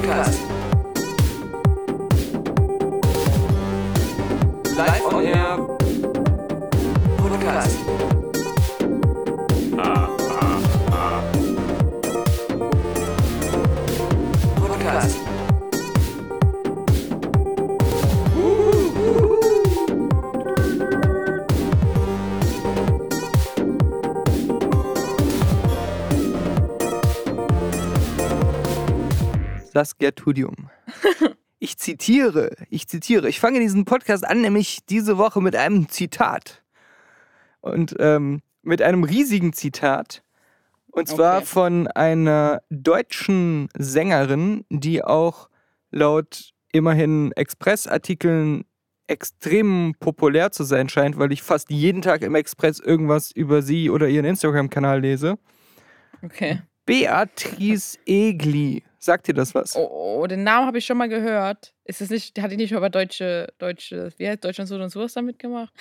Podcast. Live on Air Podcast. Saskia Tudium. Ich zitiere, ich zitiere. Ich fange diesen Podcast an, nämlich diese Woche mit einem Zitat. Und ähm, mit einem riesigen Zitat. Und zwar Okay. von einer deutschen Sängerin, die auch laut immerhin Express-Artikeln extrem populär zu sein scheint, weil ich fast jeden Tag im Express irgendwas über sie oder ihren Instagram-Kanal lese. Okay. Beatrice Egli. Sagt dir das was? Oh, oh, den Namen habe ich schon mal gehört. Ist es nicht, hatte ich nicht mal bei Deutsche, Deutsche, wie heißt Deutschland sucht den Superstar mitgemacht?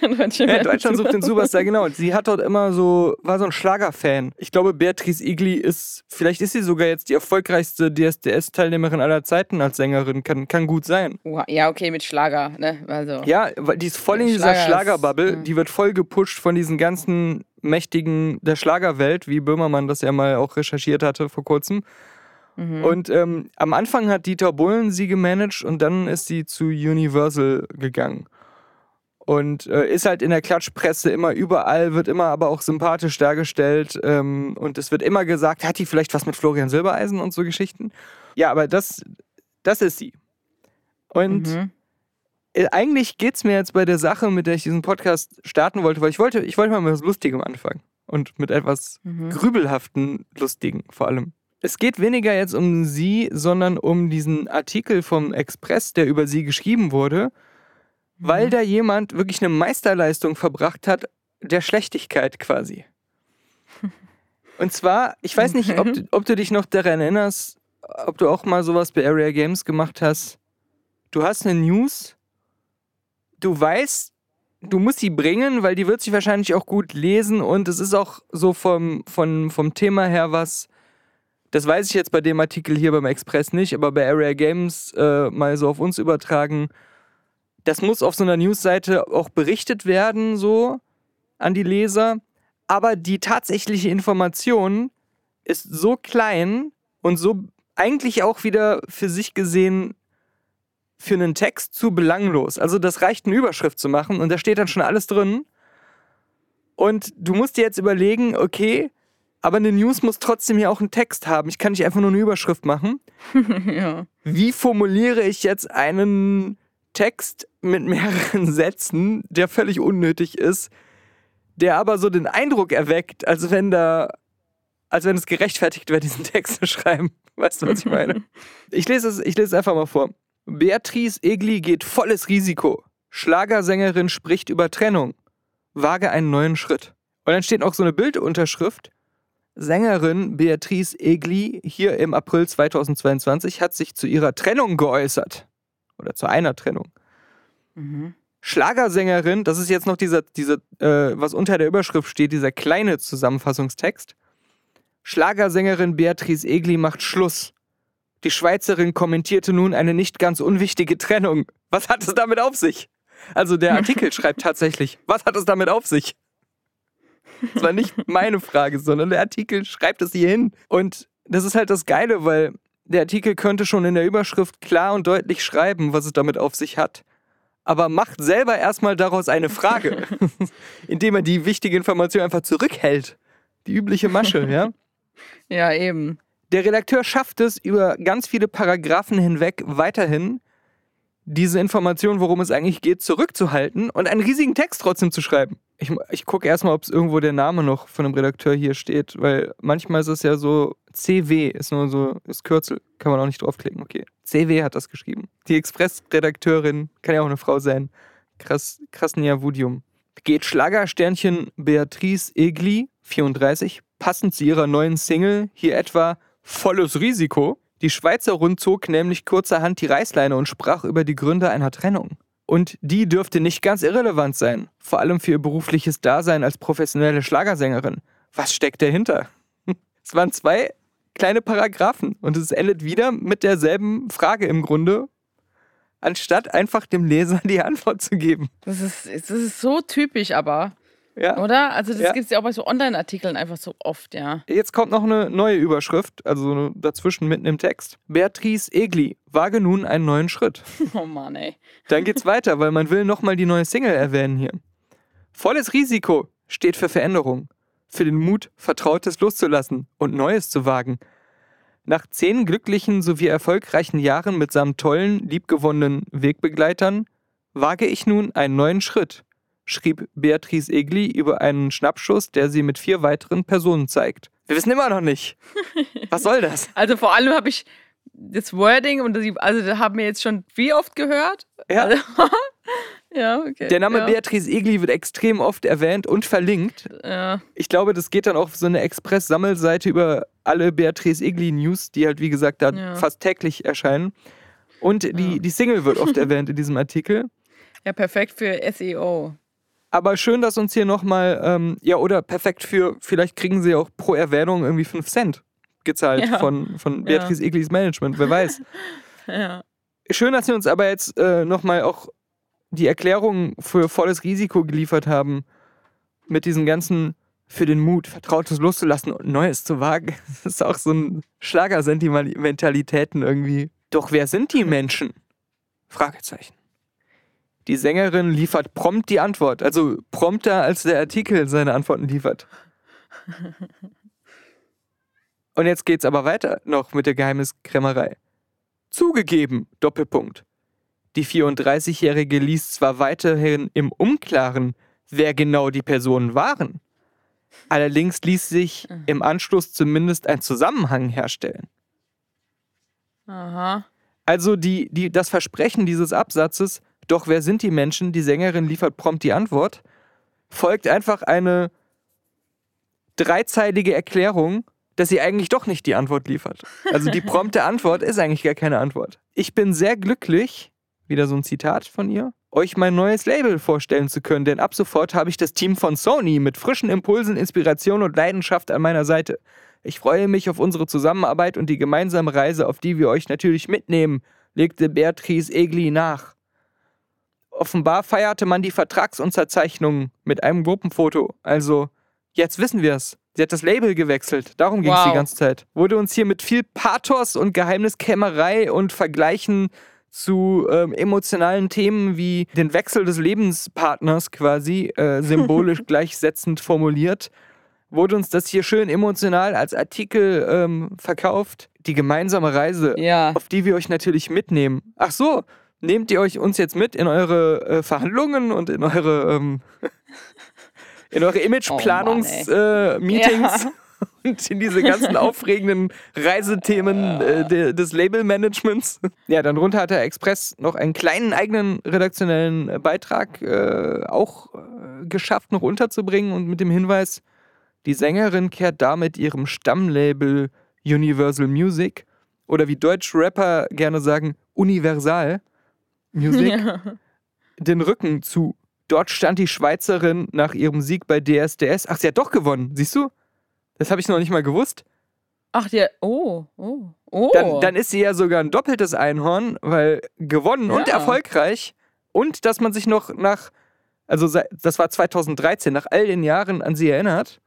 Deutsche Ja, Deutschland sucht den Superstar, genau. Sie hat dort immer so, war so ein Schlagerfan. Ich glaube, Beatrice Igli ist, vielleicht ist sie sogar jetzt die erfolgreichste DSDS-Teilnehmerin aller Zeiten als Sängerin. Kann, kann gut sein. Oha, Ja, okay, mit Schlager, ne? Also. Ja, weil die ist voll in dieser Schlager Schlagerbubble. ja. Die wird voll gepusht von diesen ganzen Mächtigen der Schlagerwelt, wie Böhmermann das ja mal auch recherchiert hatte vor kurzem. Mhm. Und ähm, am Anfang hat Dieter Bohlen sie gemanagt und dann ist sie zu Universal gegangen. Und äh, ist halt in der Klatschpresse immer überall, wird immer aber auch sympathisch dargestellt. Ähm, und es wird immer gesagt, hat die vielleicht was mit Florian Silbereisen und so Geschichten? Ja, aber das, das ist sie. Und Mhm. äh, eigentlich geht es mir jetzt bei der Sache, mit der ich diesen Podcast starten wollte, weil ich wollte, ich wollte mal mit was Lustigem anfangen. Und mit etwas Mhm. grübelhaften, lustigen vor allem. Es geht weniger jetzt um sie, sondern um diesen Artikel vom Express, der über sie geschrieben wurde, weil Mhm. da jemand wirklich eine Meisterleistung verbracht hat, der Schlechtigkeit quasi. Und zwar, ich weiß nicht, ob, du- ob du dich noch daran erinnerst, ob du auch mal sowas bei Area Games gemacht hast. Du hast eine News, du weißt, du musst sie bringen, weil die wird sich wahrscheinlich auch gut lesen und es ist auch so vom, vom, vom Thema her was, das weiß ich jetzt bei dem Artikel hier beim Express nicht, aber bei Area Games äh, mal so auf uns übertragen, das muss auf so einer Newsseite auch berichtet werden, so an die Leser. Aber die tatsächliche Information ist so klein und so eigentlich auch wieder für sich gesehen für einen Text zu belanglos. Also das reicht, eine Überschrift zu machen und da steht dann schon alles drin. Und du musst dir jetzt überlegen, okay, aber eine News muss trotzdem ja auch einen Text haben. Ich kann nicht einfach nur eine Überschrift machen. ja. Wie formuliere ich jetzt einen Text mit mehreren Sätzen, der völlig unnötig ist, der aber so den Eindruck erweckt, als wenn da, als wenn es gerechtfertigt wäre, diesen Text zu schreiben. Weißt du, was ich meine? Ich lese es, ich lese es einfach mal vor. Beatrice Egli geht volles Risiko. Schlagersängerin spricht über Trennung. Wage einen neuen Schritt. Und dann steht auch so eine Bildunterschrift. Sängerin Beatrice Egli hier im April 2022 hat sich zu ihrer Trennung geäußert. Oder zu einer Trennung. Mhm. Schlagersängerin, das ist jetzt noch dieser, dieser äh, was unter der Überschrift steht, dieser kleine Zusammenfassungstext. Schlagersängerin Beatrice Egli macht Schluss. Die Schweizerin kommentierte nun eine nicht ganz unwichtige Trennung. Was hat es damit auf sich? Also der Artikel schreibt tatsächlich, was hat es damit auf sich? Das war nicht meine Frage, sondern der Artikel schreibt es hier hin. Und das ist halt das Geile, weil der Artikel könnte schon in der Überschrift klar und deutlich schreiben, was es damit auf sich hat. Aber macht selber erstmal daraus eine Frage, indem er die wichtige Information einfach zurückhält. Die übliche Masche, ja? Ja, eben. Der Redakteur schafft es über ganz viele Paragraphen hinweg weiterhin, diese Information, worum es eigentlich geht, zurückzuhalten und einen riesigen Text trotzdem zu schreiben. Ich, ich gucke erstmal, ob es irgendwo der Name noch von dem Redakteur hier steht, weil manchmal ist es ja so, CW ist nur so, ist Kürzel, kann man auch nicht draufklicken, okay. CW hat das geschrieben. Die Express-Redakteurin, kann ja auch eine Frau sein, Krass, Krasnia Vudium. Geht Schlagersternchen Beatrice Egli, 34, passend zu ihrer neuen Single, hier etwa Volles Risiko. Die Schweizer Rund zog nämlich kurzerhand die Reißleine und sprach über die Gründe einer Trennung. Und die dürfte nicht ganz irrelevant sein, vor allem für ihr berufliches Dasein als professionelle Schlagersängerin. Was steckt dahinter? Es waren zwei kleine Paragraphen. Und es endet wieder mit derselben Frage im Grunde, anstatt einfach dem Leser die Antwort zu geben. Das ist, das ist so typisch aber, Ja. oder? Also das Ja. gibt es ja auch bei so Online-Artikeln einfach so oft, ja. Jetzt kommt noch eine neue Überschrift, also dazwischen mitten im Text. Beatrice Egli, wage nun einen neuen Schritt. Oh Mann, ey. Dann geht's weiter, weil man will nochmal die neue Single erwähnen hier. Volles Risiko steht für Veränderung, für den Mut, Vertrautes loszulassen und Neues zu wagen. Nach zehn glücklichen sowie erfolgreichen Jahren mit seinem tollen, liebgewonnenen Wegbegleitern wage ich nun einen neuen Schritt, schrieb Beatrice Egli über einen Schnappschuss, der sie mit vier weiteren Personen zeigt. Wir wissen immer noch nicht. Was soll das? Also vor allem habe ich das Wording und die, also da haben wir jetzt schon wie oft gehört? Ja. Also, ja, okay. Der Name ja. Beatrice Egli wird extrem oft erwähnt und verlinkt. Ja. Ich glaube, das geht dann auf so eine Express-Sammelseite über alle Beatrice Egli-News, die halt, wie gesagt, da Ja. fast täglich erscheinen. Und die, die Single wird oft erwähnt in diesem Artikel. ja, perfekt für SEO. Aber schön, dass uns hier nochmal, ähm, ja, oder perfekt für, vielleicht kriegen sie auch pro Erwähnung irgendwie 5 Cent gezahlt Ja. von, von Beatrice Eglis Management, wer weiß. Ja. Schön, dass sie uns aber jetzt äh, nochmal auch die Erklärung für volles Risiko geliefert haben. Mit diesen ganzen für den Mut, Vertrautes loszulassen und Neues zu wagen. Das ist auch so ein Schlagersentimentalitäten irgendwie. Doch wer sind die Menschen? Fragezeichen. Die Sängerin liefert prompt die Antwort, also prompter als der Artikel seine Antworten liefert. Und jetzt geht's aber weiter noch mit der Geheimniskrämerei. Zugegeben, Doppelpunkt. Die 34-Jährige ließ zwar weiterhin im Unklaren, wer genau die Personen waren. Allerdings ließ sich im Anschluss zumindest ein Zusammenhang herstellen. Aha. Also die, die, das Versprechen dieses Absatzes, doch wer sind die Menschen, die Sängerin liefert prompt die Antwort, folgt einfach eine dreizeilige Erklärung, dass sie eigentlich doch nicht die Antwort liefert. Also die prompte Antwort ist eigentlich gar keine Antwort. Ich bin sehr glücklich, wieder so ein Zitat von ihr, euch mein neues Label vorstellen zu können, denn ab sofort habe ich das Team von Sony mit frischen Impulsen, Inspiration und Leidenschaft an meiner Seite. Ich freue mich auf unsere Zusammenarbeit und die gemeinsame Reise, auf die wir euch natürlich mitnehmen, legte Beatrice Egli nach. Offenbar feierte man die Vertragsunterzeichnung mit einem Gruppenfoto. Also, jetzt wissen wir es. Sie hat das Label gewechselt. Darum ging es Wow. die ganze Zeit. Wurde uns hier mit viel Pathos und Geheimniskämmerei und Vergleichen zu ähm, emotionalen Themen wie den Wechsel des Lebenspartners quasi äh, symbolisch gleichsetzend formuliert. Wurde uns das hier schön emotional als Artikel ähm, verkauft. Die gemeinsame Reise Ja. auf die wir euch natürlich mitnehmen. Ach so, nehmt ihr euch uns jetzt mit in eure äh, Verhandlungen und in eure ähm, in eure Imageplanungs Oh äh, und in diese ganzen aufregenden Reisethemen äh, de, des Labelmanagements. Ja, dann runter hat der Express noch einen kleinen eigenen redaktionellen Beitrag äh, auch äh, geschafft, noch unterzubringen und mit dem Hinweis, die Sängerin kehrt damit ihrem Stammlabel Universal Music oder wie deutsche Rapper gerne sagen, Universal Music ja. den Rücken zu. Dort stand die Schweizerin nach ihrem Sieg bei DSDS. Ach, sie hat doch gewonnen, siehst du? Das habe ich noch nicht mal gewusst. Ach, der. Oh, oh, oh. Dann, dann ist sie ja sogar ein doppeltes Einhorn, weil gewonnen und Ja. erfolgreich. Und dass man sich noch nach, also das war 2013, nach all den Jahren an sie erinnert.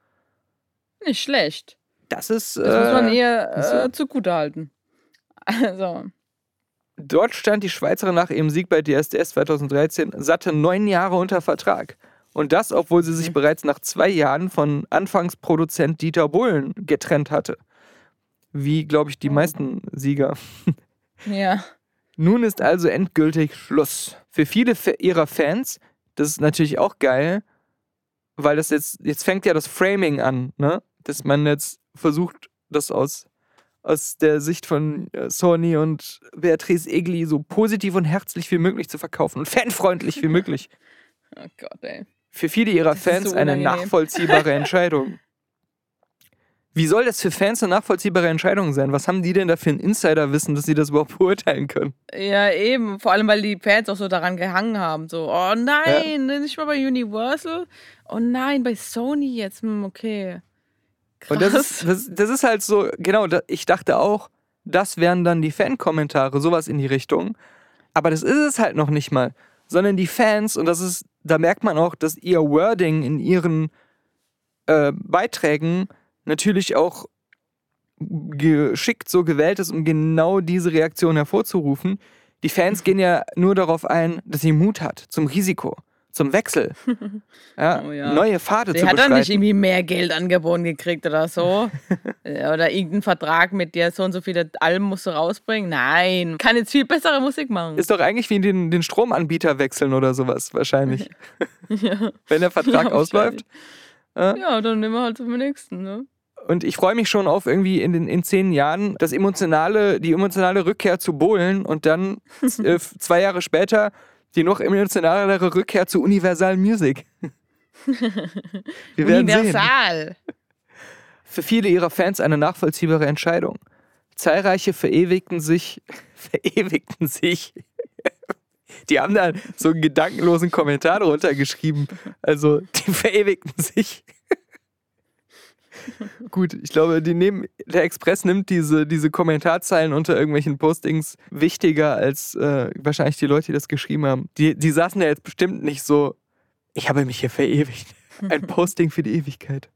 Nicht schlecht. Das ist. Das muss man äh, ihr äh, zugute halten. Also. Dort stand die Schweizerin nach ihrem Sieg bei DSDS 2013 satte neun Jahre unter Vertrag. Und das, obwohl sie sich Mhm. bereits nach zwei Jahren von Anfangsproduzent Dieter Bohlen getrennt hatte. Wie, glaube ich, die Oh. meisten Sieger. Ja. Nun ist also endgültig Schluss. Für viele ihrer Fans, das ist natürlich auch geil, weil das jetzt, jetzt fängt ja das Framing an, ne? Dass man jetzt versucht, das aus, aus der Sicht von äh, Sony und Beatrice Egli so positiv und herzlich wie möglich zu verkaufen und fanfreundlich wie möglich. Oh Gott, ey. Für viele ihrer Das Fans so eine nachvollziehbare Entscheidung. Wie soll das für Fans eine nachvollziehbare Entscheidung sein? Was haben die denn da für ein Insiderwissen, dass sie das überhaupt beurteilen können? Ja, eben. Vor allem, weil die Fans auch so daran gehangen haben. So, oh nein, nicht mal bei Universal. Oh nein, bei Sony jetzt. Hm, okay. Und das Krass. ist, das, das ist halt so, genau, ich dachte auch, das wären dann die Fan-Kommentare, sowas in die Richtung. Aber das ist es halt noch nicht mal. Sondern die Fans, und das ist, da merkt man auch, dass ihr Wording in ihren äh, Beiträgen natürlich auch geschickt so gewählt ist, um genau diese Reaktion hervorzurufen. Die Fans gehen ja nur darauf ein, dass sie Mut hat zum Risiko, zum Wechsel, ja, Oh ja. neue Pfade Der zu hat dann nicht beschreiten. irgendwie mehr Geld angeboten gekriegt oder so. Oder irgendeinen Vertrag mit dir, so und so viele Alben musst du rausbringen. Nein, kann jetzt viel bessere Musik machen. Ist doch eigentlich wie den, den Stromanbieter wechseln oder sowas wahrscheinlich. Wenn der Vertrag Ja, ausläuft. ja, dann nehmen wir halt zum nächsten. Ne? Und ich freue mich schon auf irgendwie in den in zehn Jahren das emotionale, die emotionale Rückkehr zu Bohlen und dann äh, zwei Jahre später die noch emotionalere Rückkehr zu Universal Music. Wir werden sehen. Universal. Für viele ihrer Fans eine nachvollziehbare Entscheidung. Zahlreiche verewigten sich, verewigten sich. Die haben da so einen gedankenlosen Kommentar drunter geschrieben. Also, die verewigten sich. Gut, ich glaube, die nehmen, der Express nimmt diese, diese Kommentarzeilen unter irgendwelchen Postings wichtiger als äh, wahrscheinlich die Leute, die das geschrieben haben. Die, die saßen da jetzt bestimmt nicht so, ich habe mich hier verewigt. Ein Posting für die Ewigkeit.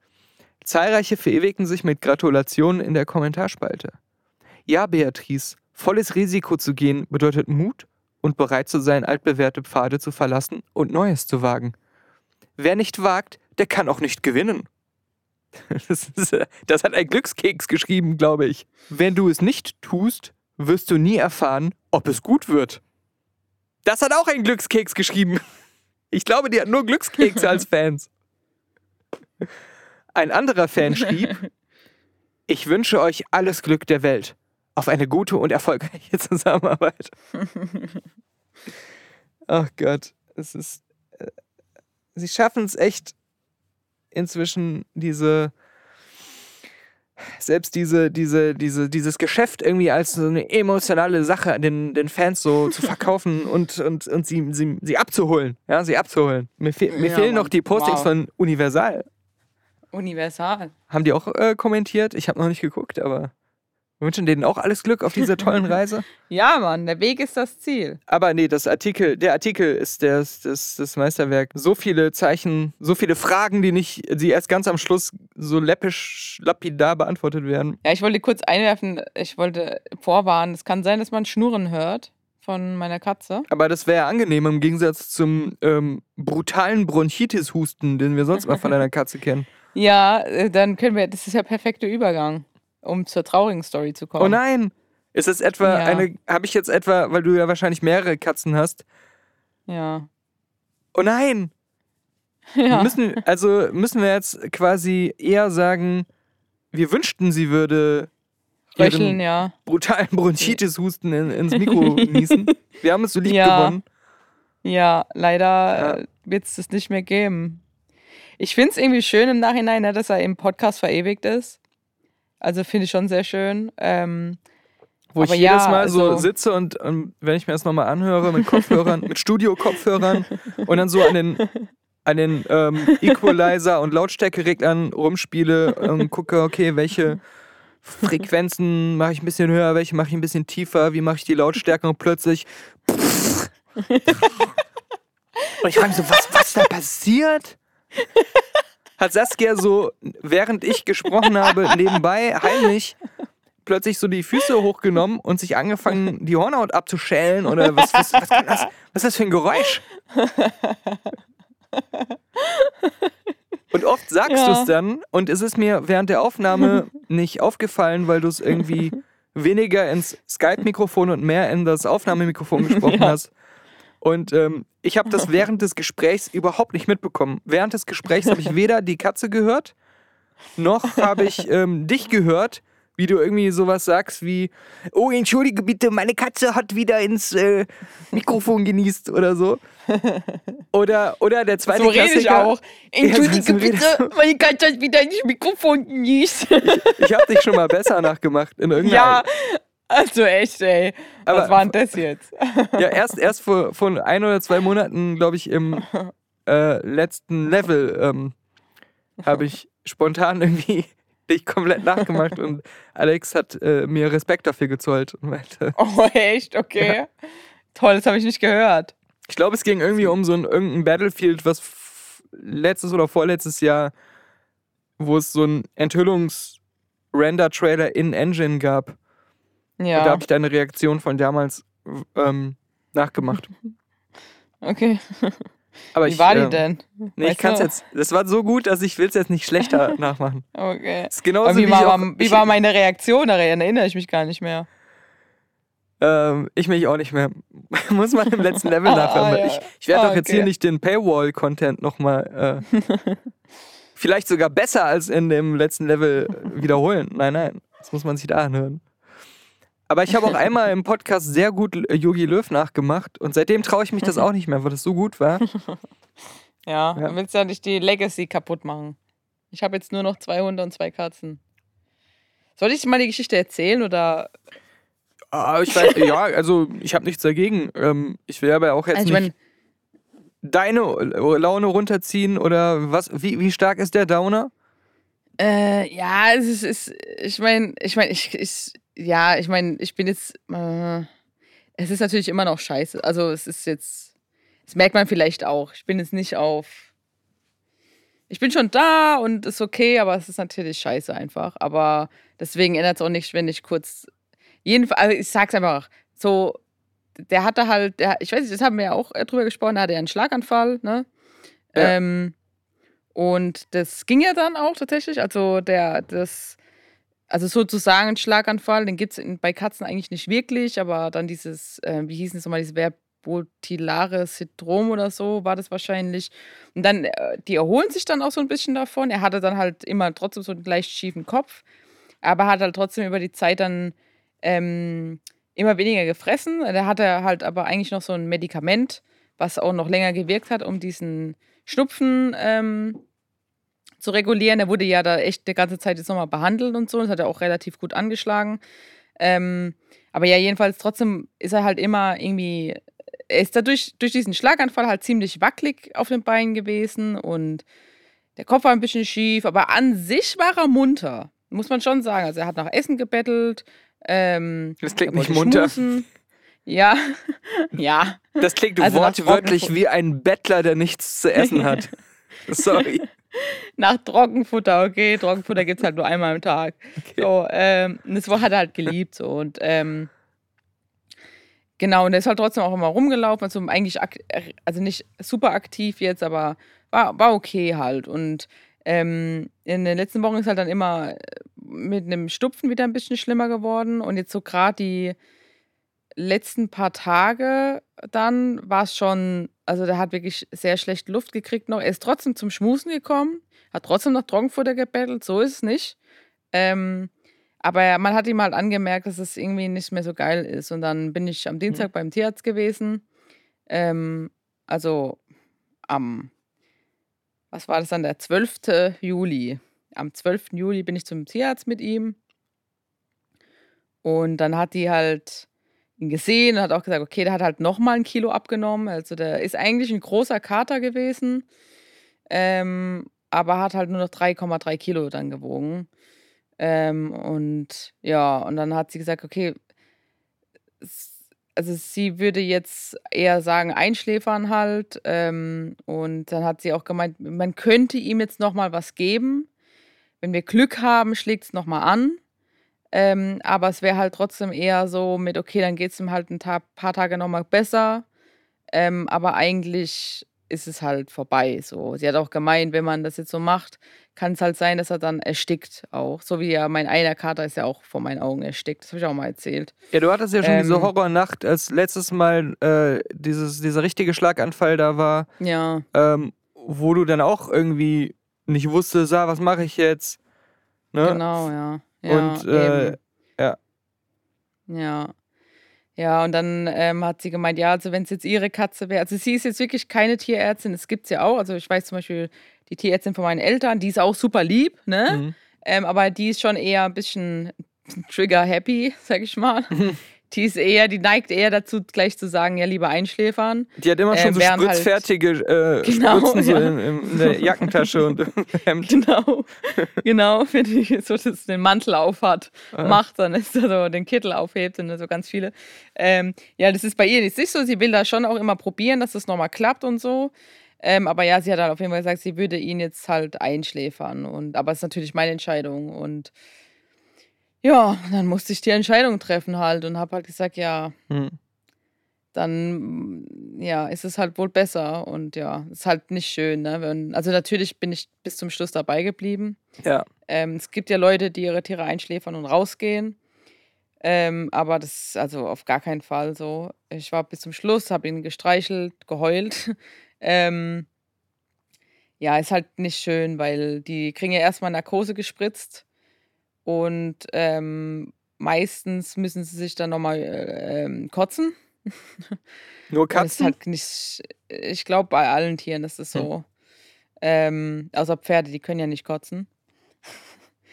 Zahlreiche verewigten sich mit Gratulationen in der Kommentarspalte. Ja, Beatrice, volles Risiko zu gehen bedeutet Mut und bereit zu sein, altbewährte Pfade zu verlassen und Neues zu wagen. Wer nicht wagt, der kann auch nicht gewinnen. Das, ist, äh, das hat ein Glückskeks geschrieben, glaube ich. Wenn du es nicht tust, wirst du nie erfahren, ob es gut wird. Das hat auch ein Glückskeks geschrieben. Ich glaube, die hat nur Glückskekse als Fans. Ein anderer Fan schrieb, ich wünsche euch alles Glück der Welt auf eine gute und erfolgreiche Zusammenarbeit. Ach Gott, es ist. äh, Sie schaffen es echt inzwischen diese. Selbst diese, diese, diese, dieses Geschäft irgendwie als so eine emotionale Sache den, den Fans so zu verkaufen und, und, und sie, sie, sie abzuholen. Ja, sie abzuholen. Mir, fe mir Ja, fehlen noch die Postings Wow. von Universal. Universal. Haben die auch äh, kommentiert? Ich habe noch nicht geguckt, aber wir wünschen denen auch alles Glück auf dieser tollen Reise. Ja, Mann, der Weg ist das Ziel. Aber nee, das Artikel, der Artikel ist das, das, das Meisterwerk. So viele Zeichen, so viele Fragen, die nicht, die erst ganz am Schluss so läppisch, lapidar beantwortet werden. Ja, ich wollte kurz einwerfen, ich wollte vorwarnen, es kann sein, dass man Schnurren hört von meiner Katze. Aber das wäre angenehm im Gegensatz zum ähm, brutalen Bronchitis-Husten, den wir sonst mal von einer Katze kennen. Ja, äh, dann können wir, das ist ja perfekter Übergang, um zur traurigen Story zu kommen. Oh nein! Ist das etwa Ja. eine, habe ich jetzt etwa, weil du ja wahrscheinlich mehrere Katzen hast, Ja. oh nein! ja. Müssen, also müssen wir jetzt quasi eher sagen, wir wünschten, sie würde Röcheln, ja. brutalen Bronchitis-Husten in, ins Mikro niesen. Wir haben es so lieb Ja. gewonnen. Ja, leider Ja. äh, wird es das nicht mehr geben. Ich finde es irgendwie schön im Nachhinein, ne, dass er im Podcast verewigt ist. Also finde ich schon sehr schön. Ähm, Wo ich jedes ja, Mal so also- sitze und, und wenn ich mir das nochmal anhöre mit Kopfhörern, mit Studio-Kopfhörern und dann so an den, an den ähm, Equalizer und Lautstärkereglern rumspiele und gucke, okay, welche Frequenzen mache ich ein bisschen höher, welche mache ich ein bisschen tiefer, wie mache ich die Lautstärke und plötzlich. Und ich frage mich so, was, was da passiert? Hat Saskia so, während ich gesprochen habe, nebenbei heimlich plötzlich so die Füße hochgenommen und sich angefangen, die Hornhaut abzuschälen? Oder was, was, was, kann das, was ist das für ein Geräusch? Und oft sagst Ja. du es dann und es ist mir während der Aufnahme nicht aufgefallen, weil du es irgendwie weniger ins Skype-Mikrofon und mehr in das Aufnahmemikrofon gesprochen Ja. hast. Und ähm, ich habe das während des Gesprächs überhaupt nicht mitbekommen. Während des Gesprächs habe ich weder die Katze gehört, noch habe ich ähm, dich gehört, wie du irgendwie sowas sagst wie, oh, entschuldige bitte, meine Katze hat wieder ins äh, Mikrofon genießt oder so. Oder, oder der zweite so rede ich Klassiker. auch. Ja, Entschuldige redest bitte, meine Katze hat wieder ins Mikrofon genießt. Ich habe dich schon mal besser nachgemacht in irgendeiner ja, also echt, ey. Aber- Was war denn das jetzt? Ja, erst, erst vor, vor ein oder zwei Monaten, glaube ich, im äh, letzten Level ähm, habe ich spontan irgendwie dich komplett nachgemacht und Alex hat äh, mir Respekt dafür gezollt und meinte, Oh, echt? Okay. Toll, das habe ich nicht gehört. ich glaube, es ging irgendwie um so ein irgendein Battlefield, was letztes oder vorletztes Jahr, wo es so ein Enthüllungs-Render-Trailer in Engine gab. Und da Ja. habe ich deine Reaktion von damals ähm, nachgemacht. Okay. Aber Wie ich, war die ähm, denn? Nee, ich Weißt kann es jetzt. Das war so gut, dass ich will es jetzt nicht schlechter nachmachen. Okay. Ist genauso Aber wie, wie, ich, war, auch, wie ich, war meine Reaktion? Daran erinnere ich mich gar nicht mehr. ähm, ich mich auch nicht mehr. Muss man im letzten Level Ah, nachhören. ja. Ich, ich werde Ah, doch jetzt okay. hier nicht den Paywall-Content nochmal. Äh, vielleicht sogar besser als in dem letzten Level äh, wiederholen. Nein, nein. Das muss man sich da anhören. Aber ich habe auch einmal im Podcast sehr gut äh, Yogi Löw nachgemacht und seitdem traue ich mich das auch nicht mehr, weil das so gut war. Ja, Ja. du willst ja nicht die Legacy kaputt machen. Ich habe jetzt nur noch zwei Hunde und zwei Katzen. Soll ich mal die Geschichte erzählen oder? Ah, ich weiß, ja, also ich habe nichts dagegen. Ähm, ich will aber auch jetzt Also ich nicht deine Laune runterziehen oder was? Wie, wie stark ist der Downer? äh, ja, es ist, ist ich meine, ich meine, ich, ich, ja, ich meine, ich bin jetzt, äh, es ist natürlich immer noch scheiße. Also es ist jetzt, das merkt man vielleicht auch. Ich bin jetzt nicht auf, ich bin schon da und ist okay, aber es ist natürlich scheiße einfach. Aber deswegen ändert es auch nicht, wenn ich kurz, jedenfalls, also ich sag's einfach, so, der hatte halt, der, ich weiß nicht, das haben wir ja auch äh, drüber gesprochen, da hatte er einen Schlaganfall, ne? Ja. Ähm, und das ging ja dann auch tatsächlich. Also der, das, also sozusagen ein Schlaganfall, den gibt es bei Katzen eigentlich nicht wirklich, aber dann dieses, äh, wie hieß es nochmal, dieses verbotilare Syndrom oder so war das wahrscheinlich. Und dann, äh, die erholen sich dann auch so ein bisschen davon. Er hatte dann halt immer trotzdem so einen leicht schiefen Kopf, aber hat halt trotzdem über die Zeit dann ähm, immer weniger gefressen. Da hat er halt aber eigentlich noch so ein Medikament, was auch noch länger gewirkt hat, um diesen Schnupfen ähm, zu regulieren. Er wurde ja da echt die ganze Zeit jetzt nochmal behandelt und so. Das hat er auch relativ gut angeschlagen. Ähm, aber ja, jedenfalls trotzdem ist er halt immer irgendwie, er ist dadurch durch diesen Schlaganfall halt ziemlich wackelig auf den Beinen gewesen und der Kopf war ein bisschen schief, aber an sich war er munter, muss man schon sagen. Also er hat nach Essen gebettelt. Ähm, Das klingt nicht munter. schmusen. Ja, ja. Das klingt Also wortwörtlich wie ein Bettler, der nichts zu essen hat. Sorry. Nach Trockenfutter, okay. Trockenfutter gibt es halt nur einmal am Tag. So, ähm, das hat er halt geliebt. So, und ähm, genau, und er ist halt trotzdem auch immer rumgelaufen. Also eigentlich, also nicht super aktiv jetzt, aber war, war okay halt. Und ähm, in den letzten Wochen ist halt dann immer mit einem Stupfen wieder ein bisschen schlimmer geworden. Und jetzt so gerade die letzten paar Tage dann war es schon, also der hat wirklich sehr schlecht Luft gekriegt noch. Er ist trotzdem zum Schmusen gekommen, hat trotzdem noch Trockenfutter gebettelt, so ist es nicht. Ähm, aber man hat ihm halt angemerkt, dass es irgendwie nicht mehr so geil ist. Und dann bin ich am Dienstag beim Tierarzt gewesen. Ähm, also am, was war das dann, der 12. Juli. Am 12. Juli bin ich zum Tierarzt mit ihm. Und dann hat die halt ihn gesehen und hat auch gesagt, okay, der hat halt nochmal ein Kilo abgenommen. Also der ist eigentlich ein großer Kater gewesen, ähm, aber hat halt nur noch 3,3 Kilo dann gewogen. Ähm, und ja, und dann hat sie gesagt, okay, also sie würde jetzt eher sagen, einschläfern halt. Ähm, und dann hat sie auch gemeint, man könnte ihm jetzt nochmal was geben. Wenn wir Glück haben, schlägt es nochmal an. Ähm, aber es wäre halt trotzdem eher so mit, okay, dann geht es ihm halt ein ta paar Tage nochmal besser. Ähm, aber eigentlich ist es halt vorbei. So. Sie hat auch gemeint, wenn man das jetzt so macht, kann es halt sein, dass er dann erstickt auch. So wie ja mein einer Kater ist ja auch vor meinen Augen erstickt. Das habe ich auch mal erzählt. Ja, du hattest ja schon diese Ähm. Horrornacht, als letztes Mal äh, dieses, dieser richtige Schlaganfall da war, Ja, ähm, wo du dann auch irgendwie nicht wusstest, ah, was mache ich jetzt? Ne? genau, ja. Ja Und äh, eben. ja. Ja. Ja, und dann ähm, hat sie gemeint, ja, also wenn es jetzt ihre Katze wäre, also sie ist jetzt wirklich keine Tierärztin, das gibt es ja auch. Also ich weiß zum Beispiel, die Tierärztin von meinen Eltern, die ist auch super lieb, ne? Mhm. Ähm, aber die ist schon eher ein bisschen trigger-happy, sag ich mal. die ist eher, die neigt eher dazu, gleich zu sagen, ja, lieber einschläfern. Die hat immer Äh, schon so während halt- spritzfertige äh, Genau, Spritzen so ja. in, in der Jackentasche und im Hemd. Genau, genau, wenn die so das, den Mantel aufhat, Ah. macht, dann ist er so den Kittel aufhebt und so ganz viele. Ähm, ja, das ist bei ihr nicht so. Sie will da schon auch immer probieren, dass das nochmal klappt und so. Ähm, aber ja, sie hat dann auf jeden Fall gesagt, sie würde ihn jetzt halt einschläfern. Und, aber es ist natürlich meine Entscheidung. Und ja, dann musste ich die Entscheidung treffen halt und habe halt gesagt, ja, Hm. dann ja, ist es halt wohl besser. Und ja, ist halt nicht schön. Ne? Wenn, also natürlich bin ich bis zum Schluss dabei geblieben. Ja. Ähm, es gibt ja Leute, die ihre Tiere einschläfern und rausgehen. Ähm, aber das ist also auf gar keinen Fall so. Ich war bis zum Schluss, habe ihn gestreichelt, geheult. ähm, ja, ist halt nicht schön, weil die kriegen ja erstmal Narkose gespritzt und ähm, meistens müssen sie sich dann nochmal äh, ähm, kotzen. Nur ist Katzen? halt nicht, ich glaube, bei allen Tieren ist es Hm. so. Ähm, außer Pferde, die können ja nicht kotzen.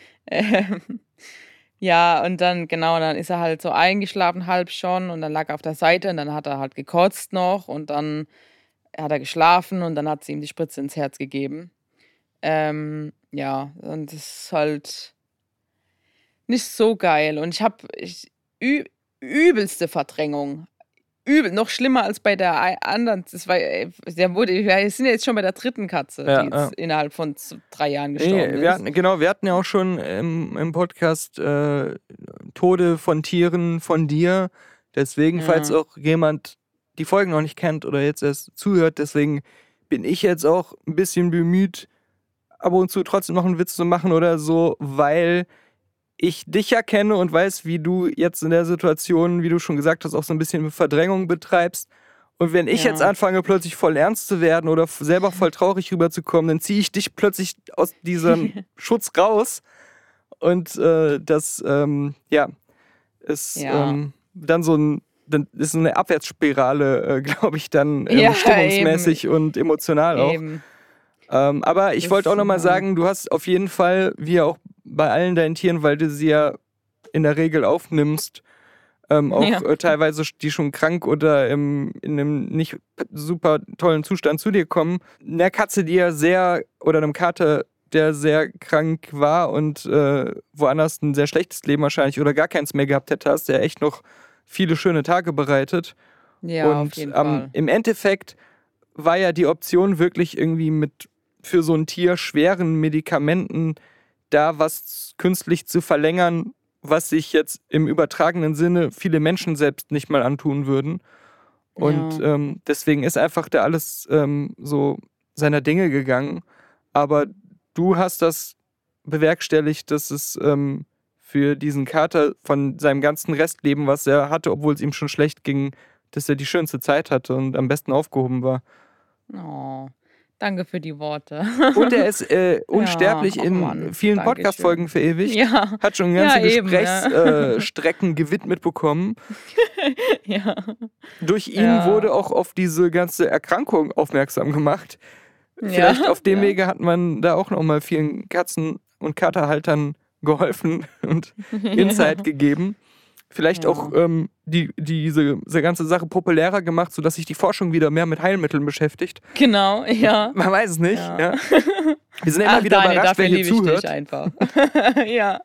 ähm, ja, und dann, genau, dann ist er halt so eingeschlafen, halb schon, und dann lag er auf der Seite und dann hat er halt gekotzt noch und dann hat er geschlafen und dann hat sie ihm die Spritze ins Herz gegeben. Ähm, ja, und das ist halt nicht so geil. Und ich habe übelste Verdrängung. Übel, noch schlimmer als bei der anderen. Das war, äh, der wurde, wir sind jetzt schon bei der dritten Katze, Ja, die jetzt innerhalb von drei Jahren gestorben Nee, ist. wir hatten, genau, wir hatten ja auch schon im, im Podcast äh, Tode von Tieren von dir. Deswegen, Ja. falls auch jemand die Folgen noch nicht kennt oder jetzt erst zuhört, deswegen bin ich jetzt auch ein bisschen bemüht, ab und zu trotzdem noch einen Witz zu machen oder so, weil ich dich ja kenne und weiß, wie du jetzt in der Situation, wie du schon gesagt hast, auch so ein bisschen Verdrängung betreibst. Und wenn ich Ja. jetzt anfange, plötzlich voll ernst zu werden oder selber voll traurig rüberzukommen, dann ziehe ich dich plötzlich aus diesem Schutz raus. Und äh, das, ähm, ja, ist Ja. ähm, dann so ein, dann ist so eine Abwärtsspirale, äh, glaube ich, dann ähm, Ja, stimmungsmäßig und emotional auch. Eben. Ähm, aber ich wollte auch nochmal sagen, du hast auf jeden Fall, wie auch bei allen deinen Tieren, weil du sie ja in der Regel aufnimmst, ähm, auch Ja. äh, teilweise die schon krank oder im, in einem nicht super tollen Zustand zu dir kommen. Einer Katze, die ja sehr, oder einem Kater, der sehr krank war und äh, woanders ein sehr schlechtes Leben wahrscheinlich oder gar keins mehr gehabt hätte, hast du ja echt noch viele schöne Tage bereitet. Ja, auf und jeden ähm, Fall. im Endeffekt war ja die Option wirklich irgendwie mit für so ein Tier schweren Medikamenten da was künstlich zu verlängern, was sich jetzt im übertragenen Sinne viele Menschen selbst nicht mal antun würden. Und Ja. ähm, deswegen ist einfach da alles ähm, so seiner Dinge gegangen. Aber du hast das bewerkstelligt, dass es ähm, für diesen Kater von seinem ganzen Restleben, was er hatte, obwohl es ihm schon schlecht ging, dass er die schönste Zeit hatte und am besten aufgehoben war. Oh, danke für die Worte. Und er ist äh, unsterblich ach in Mann, vielen Dankeschön. Podcast-Folgen verewigt. ja, Hat schon ganze Ja, eben, Gesprächsstrecken äh, Strecken gewidmet bekommen. ja. Durch ihn Ja. wurde auch auf diese ganze Erkrankung aufmerksam gemacht. Vielleicht Ja, auf dem ja. Wege hat man da auch nochmal vielen Katzen- und Katerhaltern geholfen und Insight gegeben. Vielleicht Ja. auch ähm, die, diese, diese ganze Sache populärer gemacht, sodass sich die Forschung wieder mehr mit Heilmitteln beschäftigt. Genau, ja. Man weiß es nicht. Ja. Ja. Wir sind immer Ach, wieder Daniel, überrascht, dafür wer hier liebe ich zuhört. dich einfach. ja.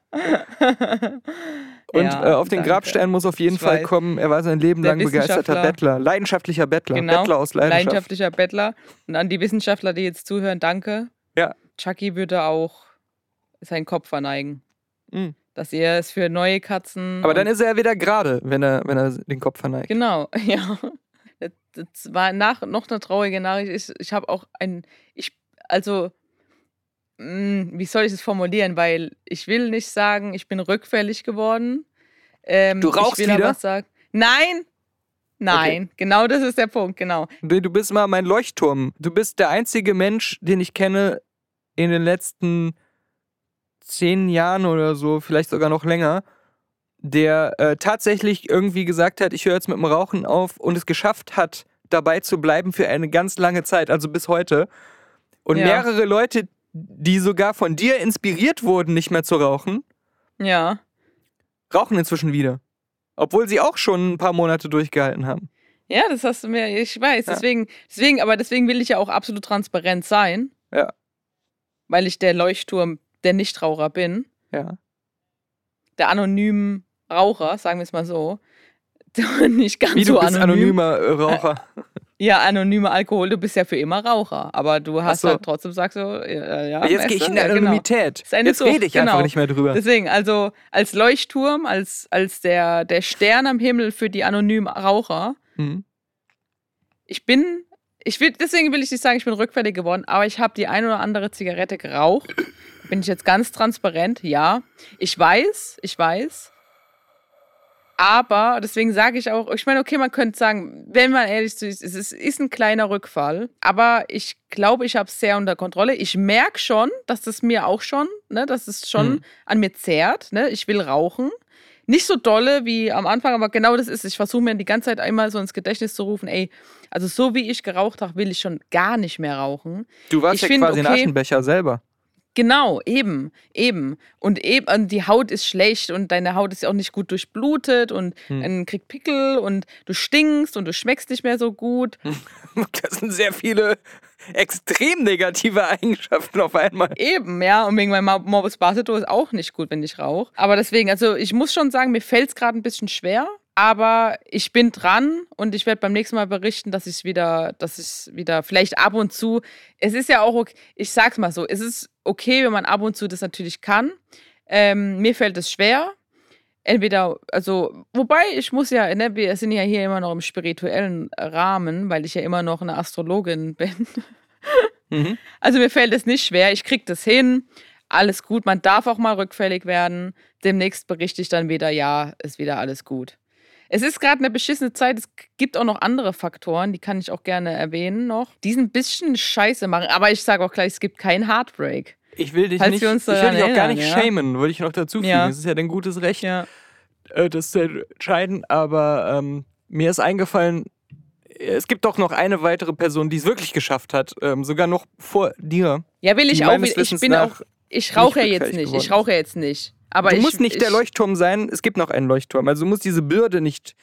Und Ja, äh, auf den danke. Grabstein muss auf jeden Ich Fall weiß. kommen, er war sein Leben Der lang begeisterter. Bettler, leidenschaftlicher Bettler, Genau, Bettler aus Leidenschaft. Leidenschaftlicher Bettler. Und an die Wissenschaftler, die jetzt zuhören, danke. Ja. Chucky würde auch seinen Kopf verneigen. Mhm. Dass er es für neue Katzen. Aber dann ist er ja wieder gerade, wenn er, wenn er den Kopf verneigt. Genau, ja. Das, das war nach, noch eine traurige Nachricht. Ich, ich habe auch ein. Ich, also, mh, wie soll ich es formulieren? Weil ich will nicht sagen, ich bin rückfällig geworden. Ähm, Du rauchst ich will wieder? aber sagen. Nein! Nein, genau das ist der Punkt, genau. Du du bist mal mein Leuchtturm. Du bist der einzige Mensch, den ich kenne in den letzten zehn Jahren oder so, vielleicht sogar noch länger, der äh, tatsächlich irgendwie gesagt hat, ich höre jetzt mit dem Rauchen auf und es geschafft hat, dabei zu bleiben für eine ganz lange Zeit, also bis heute. Und Ja. mehrere Leute, die sogar von dir inspiriert wurden, nicht mehr zu rauchen, Ja. rauchen inzwischen wieder. Obwohl sie auch schon ein paar Monate durchgehalten haben. Ja, das hast du mir, ich weiß. Ja. Deswegen, deswegen, aber deswegen will ich ja auch absolut transparent sein. Ja. Weil ich der Leuchtturm der Nichtraucher bin. Ja. Der anonymen Raucher, sagen wir es mal so. Nicht ganz Wie so du bist anonym. anonymer äh, Raucher. Ja, anonymer Alkohol, du bist ja für immer Raucher. Aber du hast so. halt trotzdem, sagst du, ja, ja Jetzt gehe ich in der ja, genau. Anonymität. Ist eine Jetzt Sucht, rede ich genau. einfach nicht mehr drüber. Deswegen, also als Leuchtturm, als, als der, der Stern am Himmel für die anonymen Raucher, Hm. ich bin, ich will, deswegen will ich nicht sagen, ich bin rückfällig geworden, aber ich habe die ein oder andere Zigarette geraucht. Bin ich jetzt ganz transparent? Ja. Ich weiß, ich weiß. Aber deswegen sage ich auch, ich meine, okay, man könnte sagen, wenn man ehrlich ist, es ist, ein kleiner Rückfall. Aber ich glaube, ich habe es sehr unter Kontrolle. Ich merke schon, dass das mir auch schon, ne, dass es schon Mhm. an mir zehrt. Ne? Ich will rauchen. Nicht so dolle wie am Anfang, aber genau das ist. Ich versuche mir die ganze Zeit einmal so ins Gedächtnis zu rufen, ey, also so wie ich geraucht habe, will ich schon gar nicht mehr rauchen. Du warst Ich ja find, quasi ein okay- Aschenbecher selber. Genau, eben, eben. Und eben, und die Haut ist schlecht und deine Haut ist ja auch nicht gut durchblutet und Hm. dann kriegt Pickel und du stinkst und du schmeckst nicht mehr so gut. Das sind sehr viele extrem negative Eigenschaften auf einmal. Eben, ja. Und wegen meinem Mo- Morbus Basedow ist auch nicht gut, wenn ich rauche. Aber deswegen, also ich muss schon sagen, mir fällt es gerade ein bisschen schwer. Aber ich bin dran und ich werde beim nächsten Mal berichten, dass ich wieder, dass ich wieder vielleicht ab und zu. Es ist ja auch okay, ich sag's mal so, es ist okay, wenn man ab und zu das natürlich kann. Ähm, mir fällt es schwer. Entweder, also, wobei ich muss ja, ne, wir sind ja hier immer noch im spirituellen Rahmen, weil ich ja immer noch eine Astrologin bin. Mhm. Also mir fällt es nicht schwer, ich krieg das hin. Alles gut, man darf auch mal rückfällig werden. Demnächst berichte ich dann wieder, ja, ist wieder alles gut. Es ist gerade eine beschissene Zeit. Es gibt auch noch andere Faktoren, die kann ich auch gerne erwähnen noch. Die ein bisschen scheiße machen. Aber ich sage auch gleich, es gibt keinen Heartbreak. Ich will dich Falls nicht, ich will dich auch gar nicht ja. shamen, würde ich noch dazu fügen. Ja. Es ist ja dein gutes Recht, Ja. äh, das zu entscheiden. Aber ähm, mir ist eingefallen, es gibt doch noch eine weitere Person, die es wirklich geschafft hat, ähm, sogar noch vor dir. Ja, will ich auch. Ich bin auch. Ich rauche ja jetzt nicht. Ich rauche ja jetzt nicht. Aber du ich, musst nicht ich, der Leuchtturm sein, es gibt noch einen Leuchtturm. Also du musst diese Bürde nicht